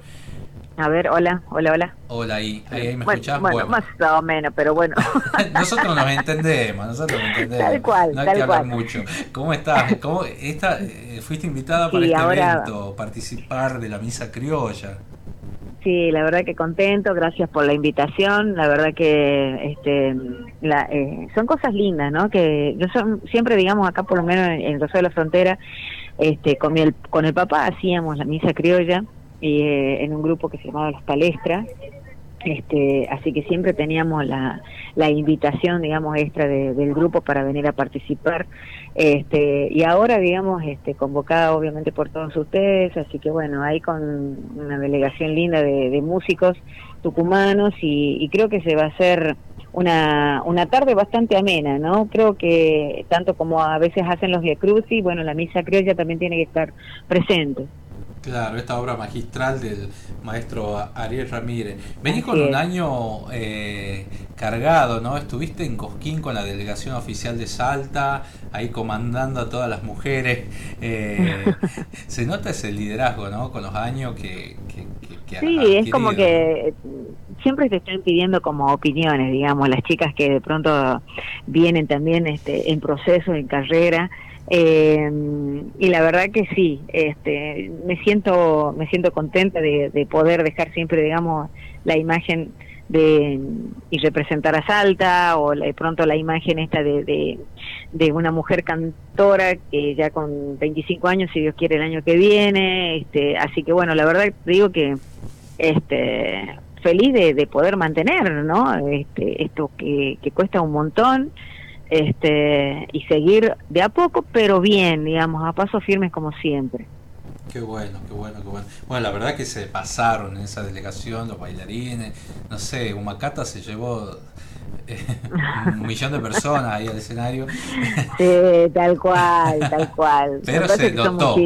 A ver, hola, hola, hola. Hola, ahí, ahí, me bueno, escuchás. Bueno, más o menos, pero bueno. nosotros nos entendemos, nosotros nos entendemos. Tal cual, no hay tal que hablar mucho. ¿Cómo estás? ¿Cómo, esta, eh, fuiste invitada para Sí, este ahora- evento, participar de la misa criolla. Sí, la verdad que contento, gracias por la invitación. La verdad que este, la, eh, son cosas lindas, ¿no? Que yo son, siempre, digamos, acá por lo menos en, en Rosario de la Frontera, este, con, el, con el papá hacíamos la misa criolla y, eh, en un grupo que se llamaba Las Palestras. Este, así que siempre teníamos la, la invitación, digamos, extra de- del grupo para venir a participar. Este, y ahora, digamos, este, convocada obviamente por todos ustedes, así que bueno, ahí con una delegación linda de, músicos tucumanos y, y creo que se va a hacer una, una tarde bastante amena, ¿no? Creo que tanto como a veces hacen los Via Crucis, bueno, la misa criolla también tiene que estar presente. Claro, esta obra magistral del maestro Ariel Ramírez. Venís con un año eh, cargado, ¿no? Estuviste en Cosquín con la delegación oficial de Salta, ahí comandando a todas las mujeres. Eh, se nota ese liderazgo, ¿no? Con los años que... que, que- que Sí, es como que eh, siempre te están pidiendo como opiniones, digamos, las chicas que de pronto vienen también este, en proceso, en carrera. Eh, y la verdad que sí, este, me siento, me siento contenta de, de poder dejar siempre, digamos, la imagen de y representar a Salta o de pronto la imagen esta de, de, una mujer cantora que ya con 25 años, si Dios quiere, el año que viene. Este, así que bueno, la verdad digo que este feliz de, de poder mantener no este esto que, que cuesta un montón este y seguir de a poco pero bien digamos a pasos firmes como siempre Qué bueno, qué bueno, qué bueno. Bueno, la verdad que se pasaron en esa delegación, los bailarines, no sé, Humacata se llevó eh, un millón de personas ahí al escenario, sí tal cual tal cual pero se notó.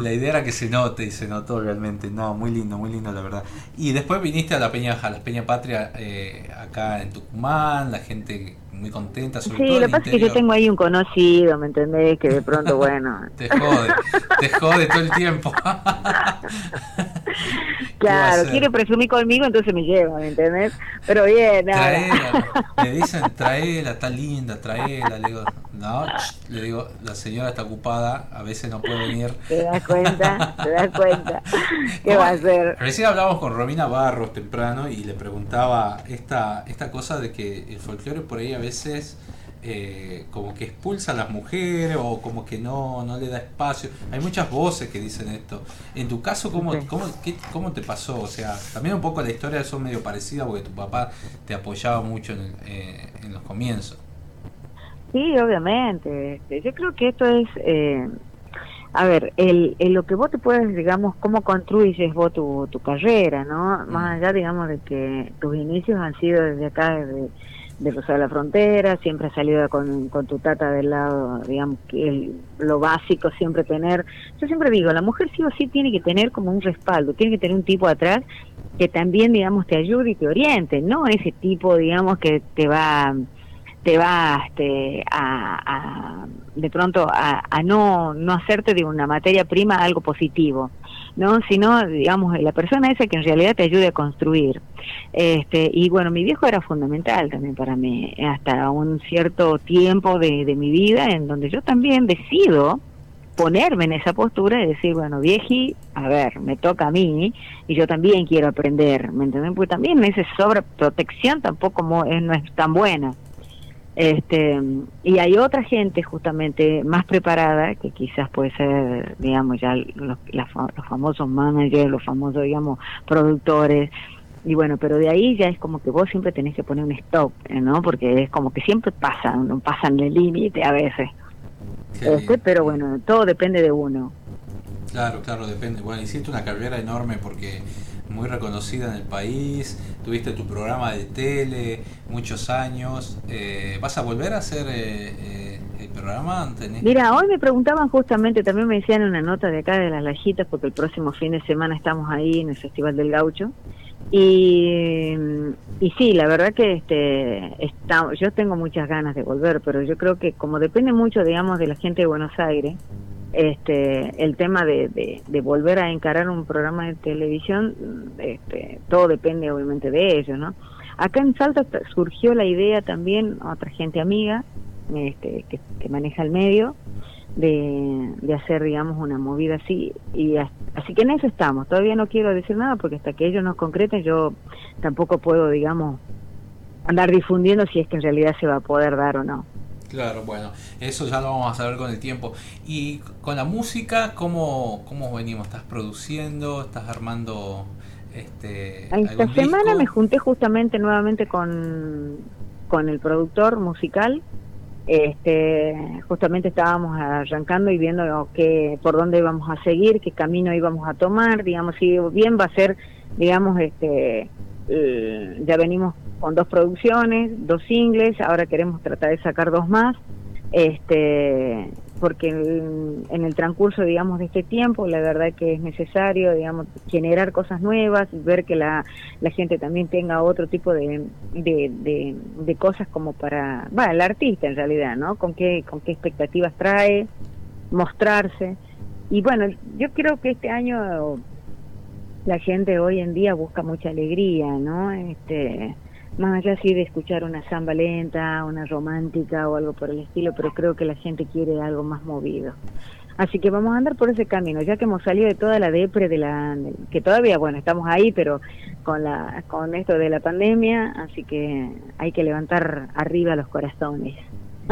La idea era que se note y se notó realmente. No, muy lindo, muy lindo la verdad. Y después viniste a la Peña, a la Peña Patria eh, acá en Tucumán, la gente muy contenta, sobre sí todo lo que pasa es que yo tengo ahí un conocido me entendés que de pronto bueno. Te jode, te jode todo el tiempo. ¿Qué va a claro quiere presumir conmigo entonces me lleva me entendés pero bien. Traela, me dicen traela, está linda, traela, le digo, no, le digo, la señora está ocupada, a veces no puede venir. te das cuenta te das cuenta qué va a hacer Recién hablamos con Romina Barros temprano y le preguntaba esta, esta cosa de que el folclore por ahí a veces eh, como que expulsa a las mujeres o como que no, no le da espacio. Hay muchas voces que dicen esto. En tu caso, ¿cómo, cómo, qué- cómo te pasó? O sea, también un poco la historia son medio parecida porque tu papá te apoyaba mucho en, el- eh, en los comienzos. Sí, obviamente. Este, Yo creo que esto es, eh, a ver, el, el lo que vos te puedes, digamos, cómo construyes vos tu, tu carrera, ¿no? Más allá, digamos, de que tus inicios han sido desde acá, desde de de la Frontera, siempre has salido con, con tu tata del lado, digamos, que lo básico siempre tener. Yo siempre digo, la mujer sí o sí tiene que tener como un respaldo, tiene que tener un tipo atrás que también, digamos, te ayude y te oriente, no ese tipo, digamos, que te va te va este, a, a- de pronto a, a no no hacerte de una materia prima algo positivo no sino digamos la persona esa que en realidad te ayude a construir este y bueno mi viejo era fundamental también para mí hasta un cierto tiempo de, de mi vida en donde yo también decido ponerme en esa postura y decir, bueno, vieji, a ver, me toca a mí y yo también quiero aprender, ¿me entienden? Porque también esa sobreprotección tampoco es- no es tan buena. Este, y hay otra gente justamente más preparada que quizás puede ser, digamos, ya los, la los famosos managers, los famosos, digamos, productores. Y bueno, pero de ahí ya es como que vos siempre tenés que poner un stop. ¿no? Porque es como que siempre pasan, no pasan el límite a veces. Este, pero bueno, todo depende de uno. Claro, claro, depende. Bueno, hiciste una carrera enorme porque muy reconocida en el país, tuviste tu programa de tele, muchos años. Eh, ¿Vas a volver a hacer eh, eh, el programa? ¿Tenés- Mira, hoy me preguntaban justamente, también me decían una nota de acá de las Lajitas, porque el próximo fin de semana estamos ahí en el Festival del Gaucho, Y, y sí, la verdad que este, está, yo tengo muchas ganas de volver, pero yo creo que como depende mucho, digamos, de la gente de Buenos Aires, este, el tema de, de, volver a encarar un programa de televisión, este, todo depende obviamente de ellos, ¿no? Acá en Salta surgió la idea también, otra gente amiga este, que, maneja el medio, de, de, hacer, digamos, una movida así. y Así que en eso estamos. Todavía no quiero decir nada porque hasta que ellos nos concreten yo tampoco puedo, digamos, andar difundiendo si es que en realidad se va a poder dar o no. Claro, bueno, eso ya lo vamos a saber con el tiempo. Y con la música, ¿cómo, cómo venimos? ¿Estás produciendo? ¿Estás armando este, Esta semana me junté justamente nuevamente con, con el productor musical. Este, justamente estábamos arrancando y viendo qué, por dónde íbamos a seguir, qué camino íbamos a tomar, digamos, si bien va a ser, digamos, este, eh, ya venimos con dos producciones, dos singles, ahora queremos tratar de sacar dos más, este, porque en, el transcurso, digamos, de este tiempo, la verdad que es necesario, digamos, generar cosas nuevas, ver que la, la gente también tenga otro tipo de, de, de, cosas como para, bueno, el artista en realidad, ¿no? Con qué, con qué expectativas trae, mostrarse. Y bueno, yo creo que este año la gente hoy en día busca mucha alegría, ¿no? Este, más allá de escuchar una samba lenta, una romántica o algo por el estilo, pero creo que la gente quiere algo más movido. Así que vamos a andar por ese camino, ya que hemos salido de toda la depre de la que todavía bueno, estamos ahí, pero con la con esto de la pandemia, así que hay que levantar arriba los corazones.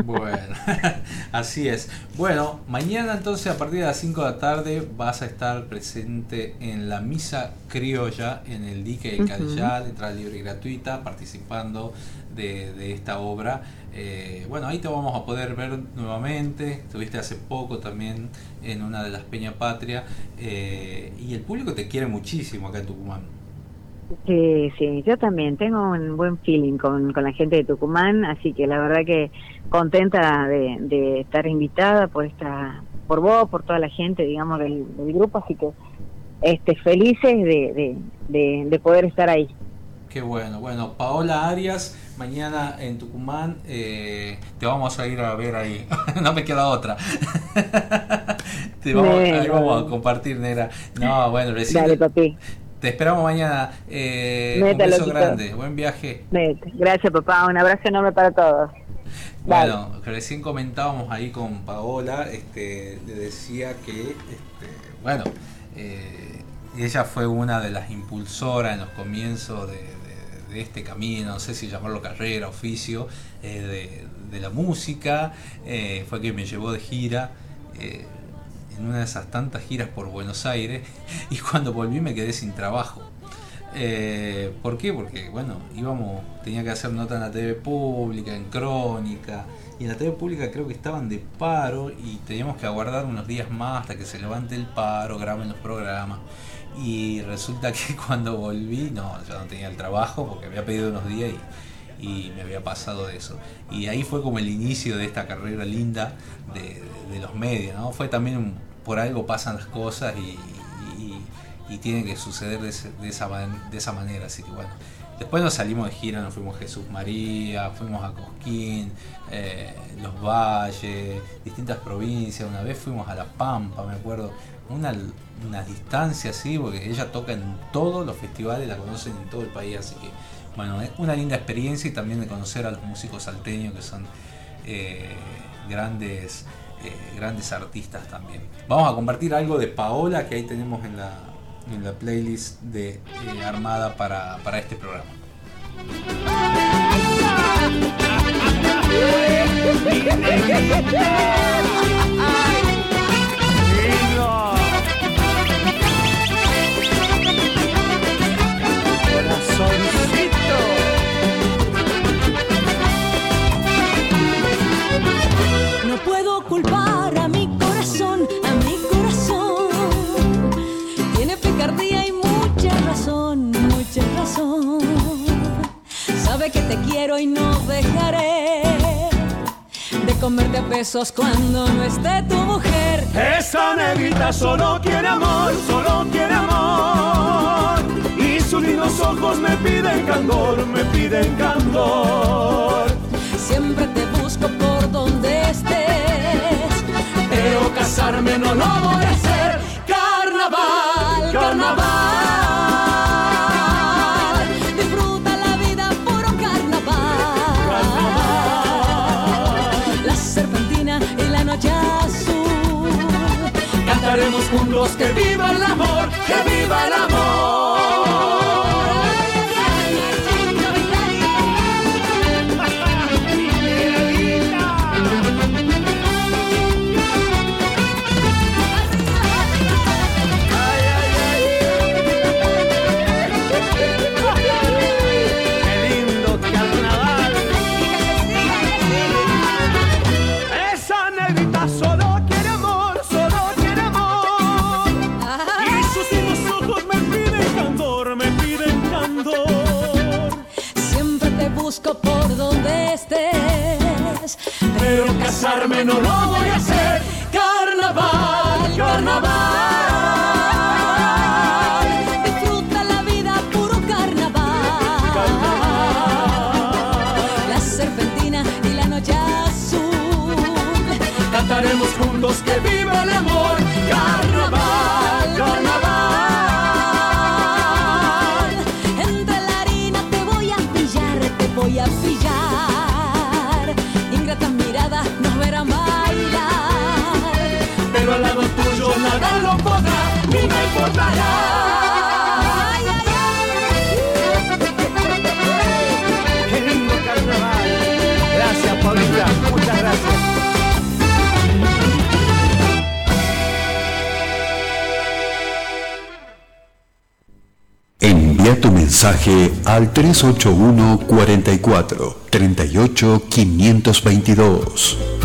Bueno, así es. Bueno, mañana entonces a partir de las 5 de la tarde vas a estar presente en la misa criolla en el dique de Cadillal, entrada libre y gratuita, participando de, esta obra. Eh, bueno, ahí te vamos a poder ver nuevamente. Estuviste hace poco también en una de las Peña Patria eh, y el público te quiere muchísimo acá en Tucumán. Sí, sí, yo también tengo un buen feeling con, con la gente de Tucumán, así que la verdad que contenta de, de estar invitada por esta, por vos, por toda la gente, digamos, del, grupo, así que este, felices de, de, de, poder estar ahí. Qué bueno, bueno, Paola Arias, mañana en Tucumán, eh, te vamos a ir a ver ahí, no me queda otra. te vamos, ahí vamos a compartir, negra. No, bueno, recién, Dale, papi. Te esperamos mañana. Eh, un beso grande. Buen viaje. Gracias, papá. Un abrazo enorme para todos. Bueno, recién comentábamos ahí con Paola, este, le decía que, este, bueno, eh, ella fue una de las impulsoras en los comienzos de, este camino, no sé si llamarlo carrera, oficio, eh, de, la música, eh, fue que me llevó de gira en una de esas tantas giras por Buenos Aires y cuando volví me quedé sin trabajo. Eh, ¿Por qué? Porque, bueno, íbamos, tenía que hacer nota en la TV pública, en crónica, y en la TV pública creo que estaban de paro y teníamos que aguardar unos días más hasta que se levante el paro, graben los programas. Y resulta que cuando volví, no, ya no tenía el trabajo porque había pedido unos días y, y me había pasado eso. Y ahí fue como el inicio de esta carrera linda de, los medios, ¿no? Fue también por algo pasan las cosas y, y, tiene que suceder de, esa, de esa manera. Así que bueno, después nos salimos de gira, nos fuimos a Jesús María, fuimos a Cosquín, eh, Los Valles, distintas provincias. Una vez fuimos a La Pampa, me acuerdo, una, una distancia así, porque ella toca en todos los festivales, la conocen en todo el país, así que bueno, es una linda experiencia y también de conocer a los músicos salteños que son eh, grandes eh, grandes artistas también. Vamos a compartir algo de Paola que ahí tenemos en la, en la playlist de eh, Armada para, para este programa. culpar a mi corazón, a mi corazón. Tiene picardía y mucha razón, mucha razón. Sabe que te quiero y no dejaré de comerte a pesos cuando no esté tu mujer. Esa negrita solo quiere amor, solo quiere amor. Y sus lindos ojos me piden candor, me piden candor. Siempre te busco por donde estés, pero casarme no lo voy a hacer. Carnaval, carnaval. Disfruta la vida, puro carnaval. La serpentina y la noche azul. Cantaremos juntos que viva el amor, que viva el amor. Por donde estés, Pero casarme no lo voy a hacer. Carnaval, carnaval. Disfruta la vida, puro carnaval. La serpentina y la noche azul. Cantaremos juntos que viva el amor. Carnaval, carnaval. Envía tu mensaje al 381 44 38 522.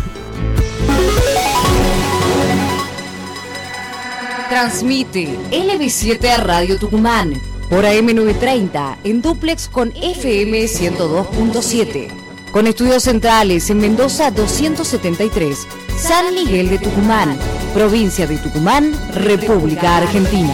Transmite LB7 a Radio Tucumán por AM930 en duplex con FM 102.7. Con estudios centrales en Mendoza 273, San Miguel de Tucumán, provincia de Tucumán, República Argentina.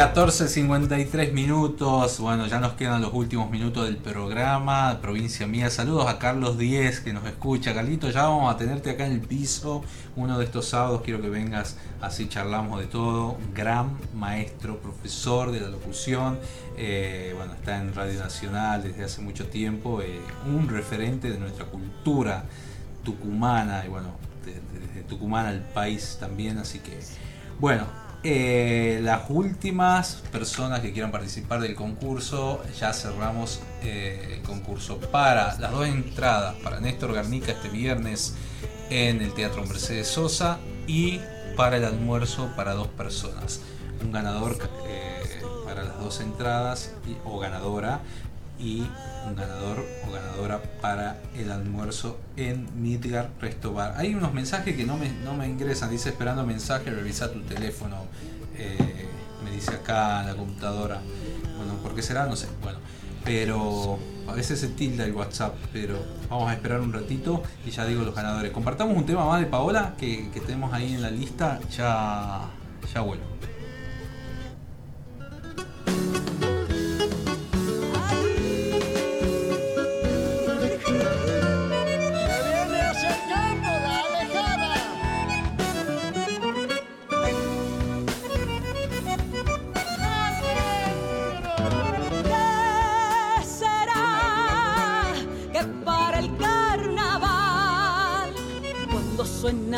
14.53 minutos, bueno, ya nos quedan los últimos minutos del programa, provincia mía. Saludos a Carlos Díez que nos escucha. Carlito, ya vamos a tenerte acá en el piso. Uno de estos sábados quiero que vengas, así charlamos de todo. Gran maestro, profesor de la locución. eh, bueno, está en Radio Nacional desde hace mucho tiempo. eh, un referente de nuestra cultura tucumana y bueno, de- de- desde Tucumán al país también. Así que, bueno, eh, las últimas personas que quieran participar del concurso, ya cerramos eh, el concurso para las dos entradas para Néstor Garnica este viernes en el Teatro Mercedes Sosa y para el almuerzo para dos personas. Un ganador eh, para las dos entradas o ganadora y un ganador o ganadora para el almuerzo en Midgar Resto Bar. Hay unos mensajes que no me, no me ingresan, dice esperando mensaje, revisa tu teléfono, eh, me dice acá la computadora. Bueno, ¿por qué será? No sé. Bueno, pero a veces se tilda el WhatsApp, pero vamos a esperar un ratito y ya digo los ganadores. Compartamos un tema más de Paola que, que tenemos ahí en la lista, ya, ya vuelvo.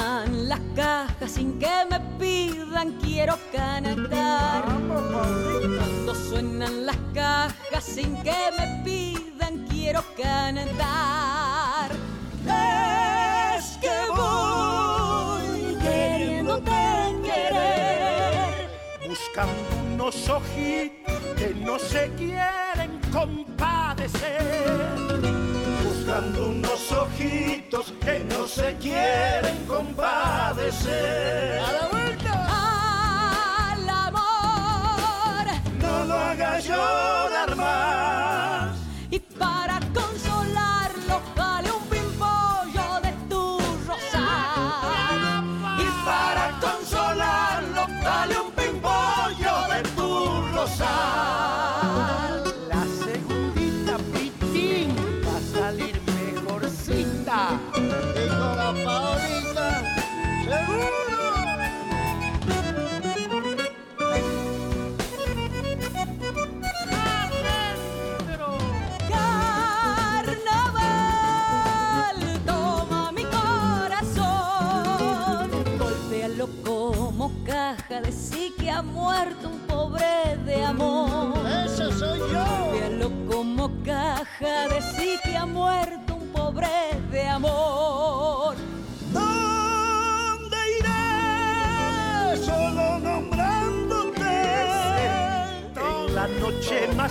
Suenan las cajas sin que me pidan, quiero cantar? Cuando suenan las cajas sin que me pidan, quiero cantar. Es que voy queriéndote querer. buscando unos ojitos que no se quieren compadecer. Buscando unos ojitos que no se quieren compadecer.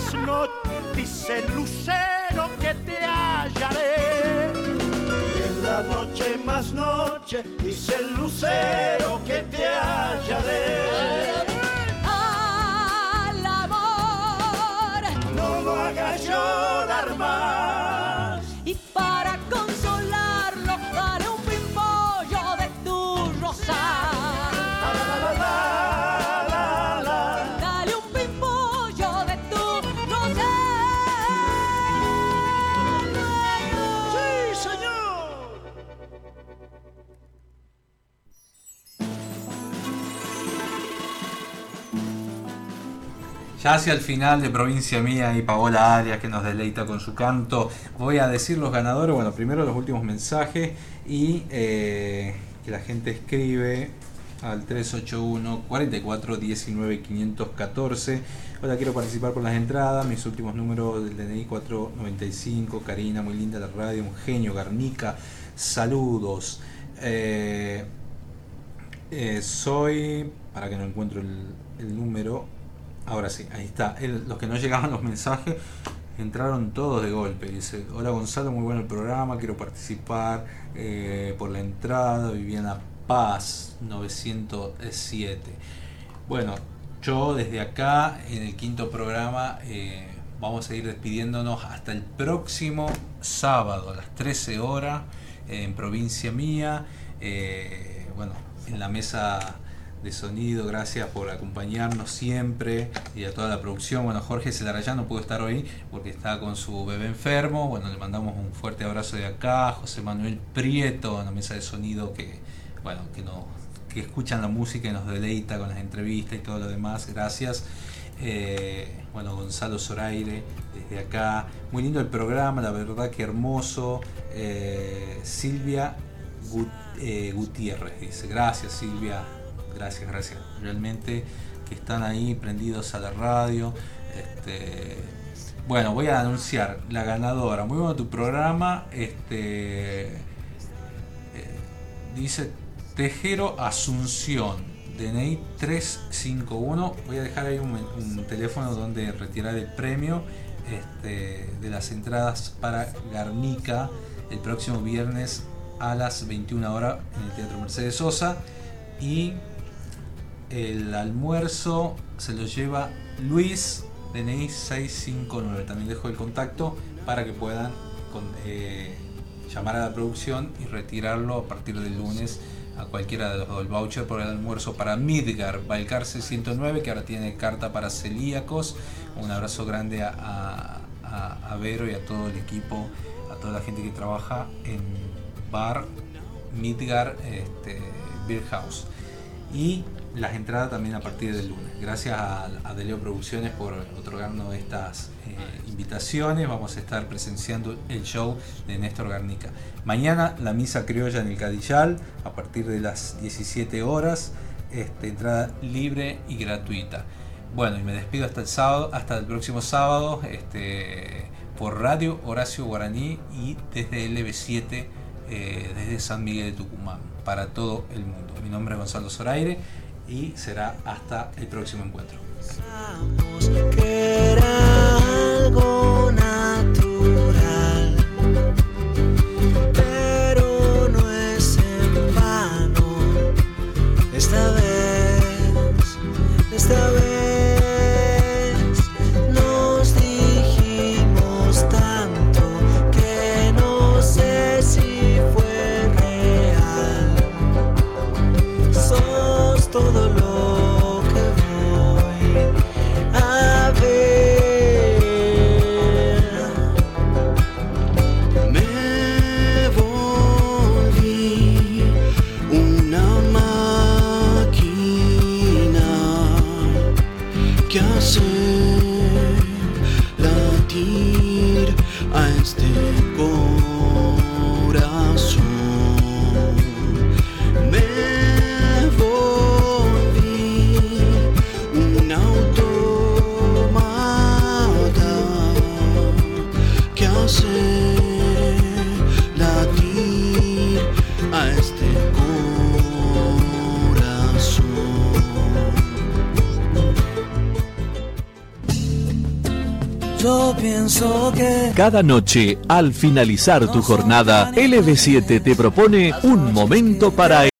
Noche más noche dice lucero que te hallaré. En la noche más noche dice lucero Ya hacia el final de Provincia Mía y Paola Arias que nos deleita con su canto, voy a decir los ganadores. Bueno, primero los últimos mensajes y eh, que la gente escribe al 381 44 19 514. Hola, quiero participar por las entradas. Mis últimos números del DNI 495. Karina, muy linda la radio. Un genio. Garnica, saludos. Eh, eh, soy, para que no encuentro el, el número, ahora sí, ahí está. Los que no llegaban los mensajes entraron todos de golpe. Dice, hola Gonzalo, muy bueno el programa, quiero participar eh, por la entrada. Viviana Paz, 907. Bueno, yo desde acá, en el quinto programa, eh, vamos a ir despidiéndonos hasta el próximo sábado a las 13 horas en provincia mía. Eh, bueno, en la mesa de sonido, gracias por acompañarnos siempre y a toda la producción. Bueno, Jorge Celarayán no pudo estar hoy porque está con su bebé enfermo. Bueno, le mandamos un fuerte abrazo de acá. José Manuel Prieto en la mesa de sonido que, bueno, que nos que escuchan la música y nos deleita con las entrevistas y todo lo demás. Gracias. Eh, bueno, Gonzalo Zoraire, desde acá. Muy lindo el programa, la verdad que hermoso. Eh, Silvia Gut- eh, Gutiérrez dice, gracias Silvia, gracias, gracias. Realmente que están ahí prendidos a la radio. Este, bueno, voy a anunciar la ganadora. Muy bueno tu programa. Este, eh, dice Tejero Asunción, DNI 351. Voy a dejar ahí un, teléfono donde retirar el premio este, de las entradas para Garnica el próximo viernes a las 21 horas en el Teatro Mercedes Sosa. Y el almuerzo se lo lleva Luis, DNI 659. También dejo el contacto para que puedan eh, llamar a la producción y retirarlo a partir del lunes a cualquiera de los dos. El voucher por el almuerzo para Midgar, Balcarce 109, que ahora tiene carta para celíacos. Un abrazo grande a- a Vero y a todo el equipo, a toda la gente que trabaja en Bar Midgar este, Beer House. Y las entradas también a partir del lunes. Gracias a, a Deleo Producciones por otorgarnos estas eh, invitaciones. Vamos a estar presenciando el show de Néstor Garnica. Mañana la misa criolla en el Cadillal a partir de las 17 horas. Este, entrada libre y gratuita. Bueno, y me despido hasta el sábado, hasta el próximo sábado, este, por Radio Horacio Guaraní y desde LB7, eh, desde San Miguel de Tucumán, para todo el mundo. Mi nombre es Gonzalo Zoraire y será hasta el próximo encuentro. que algo natural, pero no es en vano. Esta vez, esta vez todo lo Cada noche, al finalizar tu jornada, LB7 te propone un momento para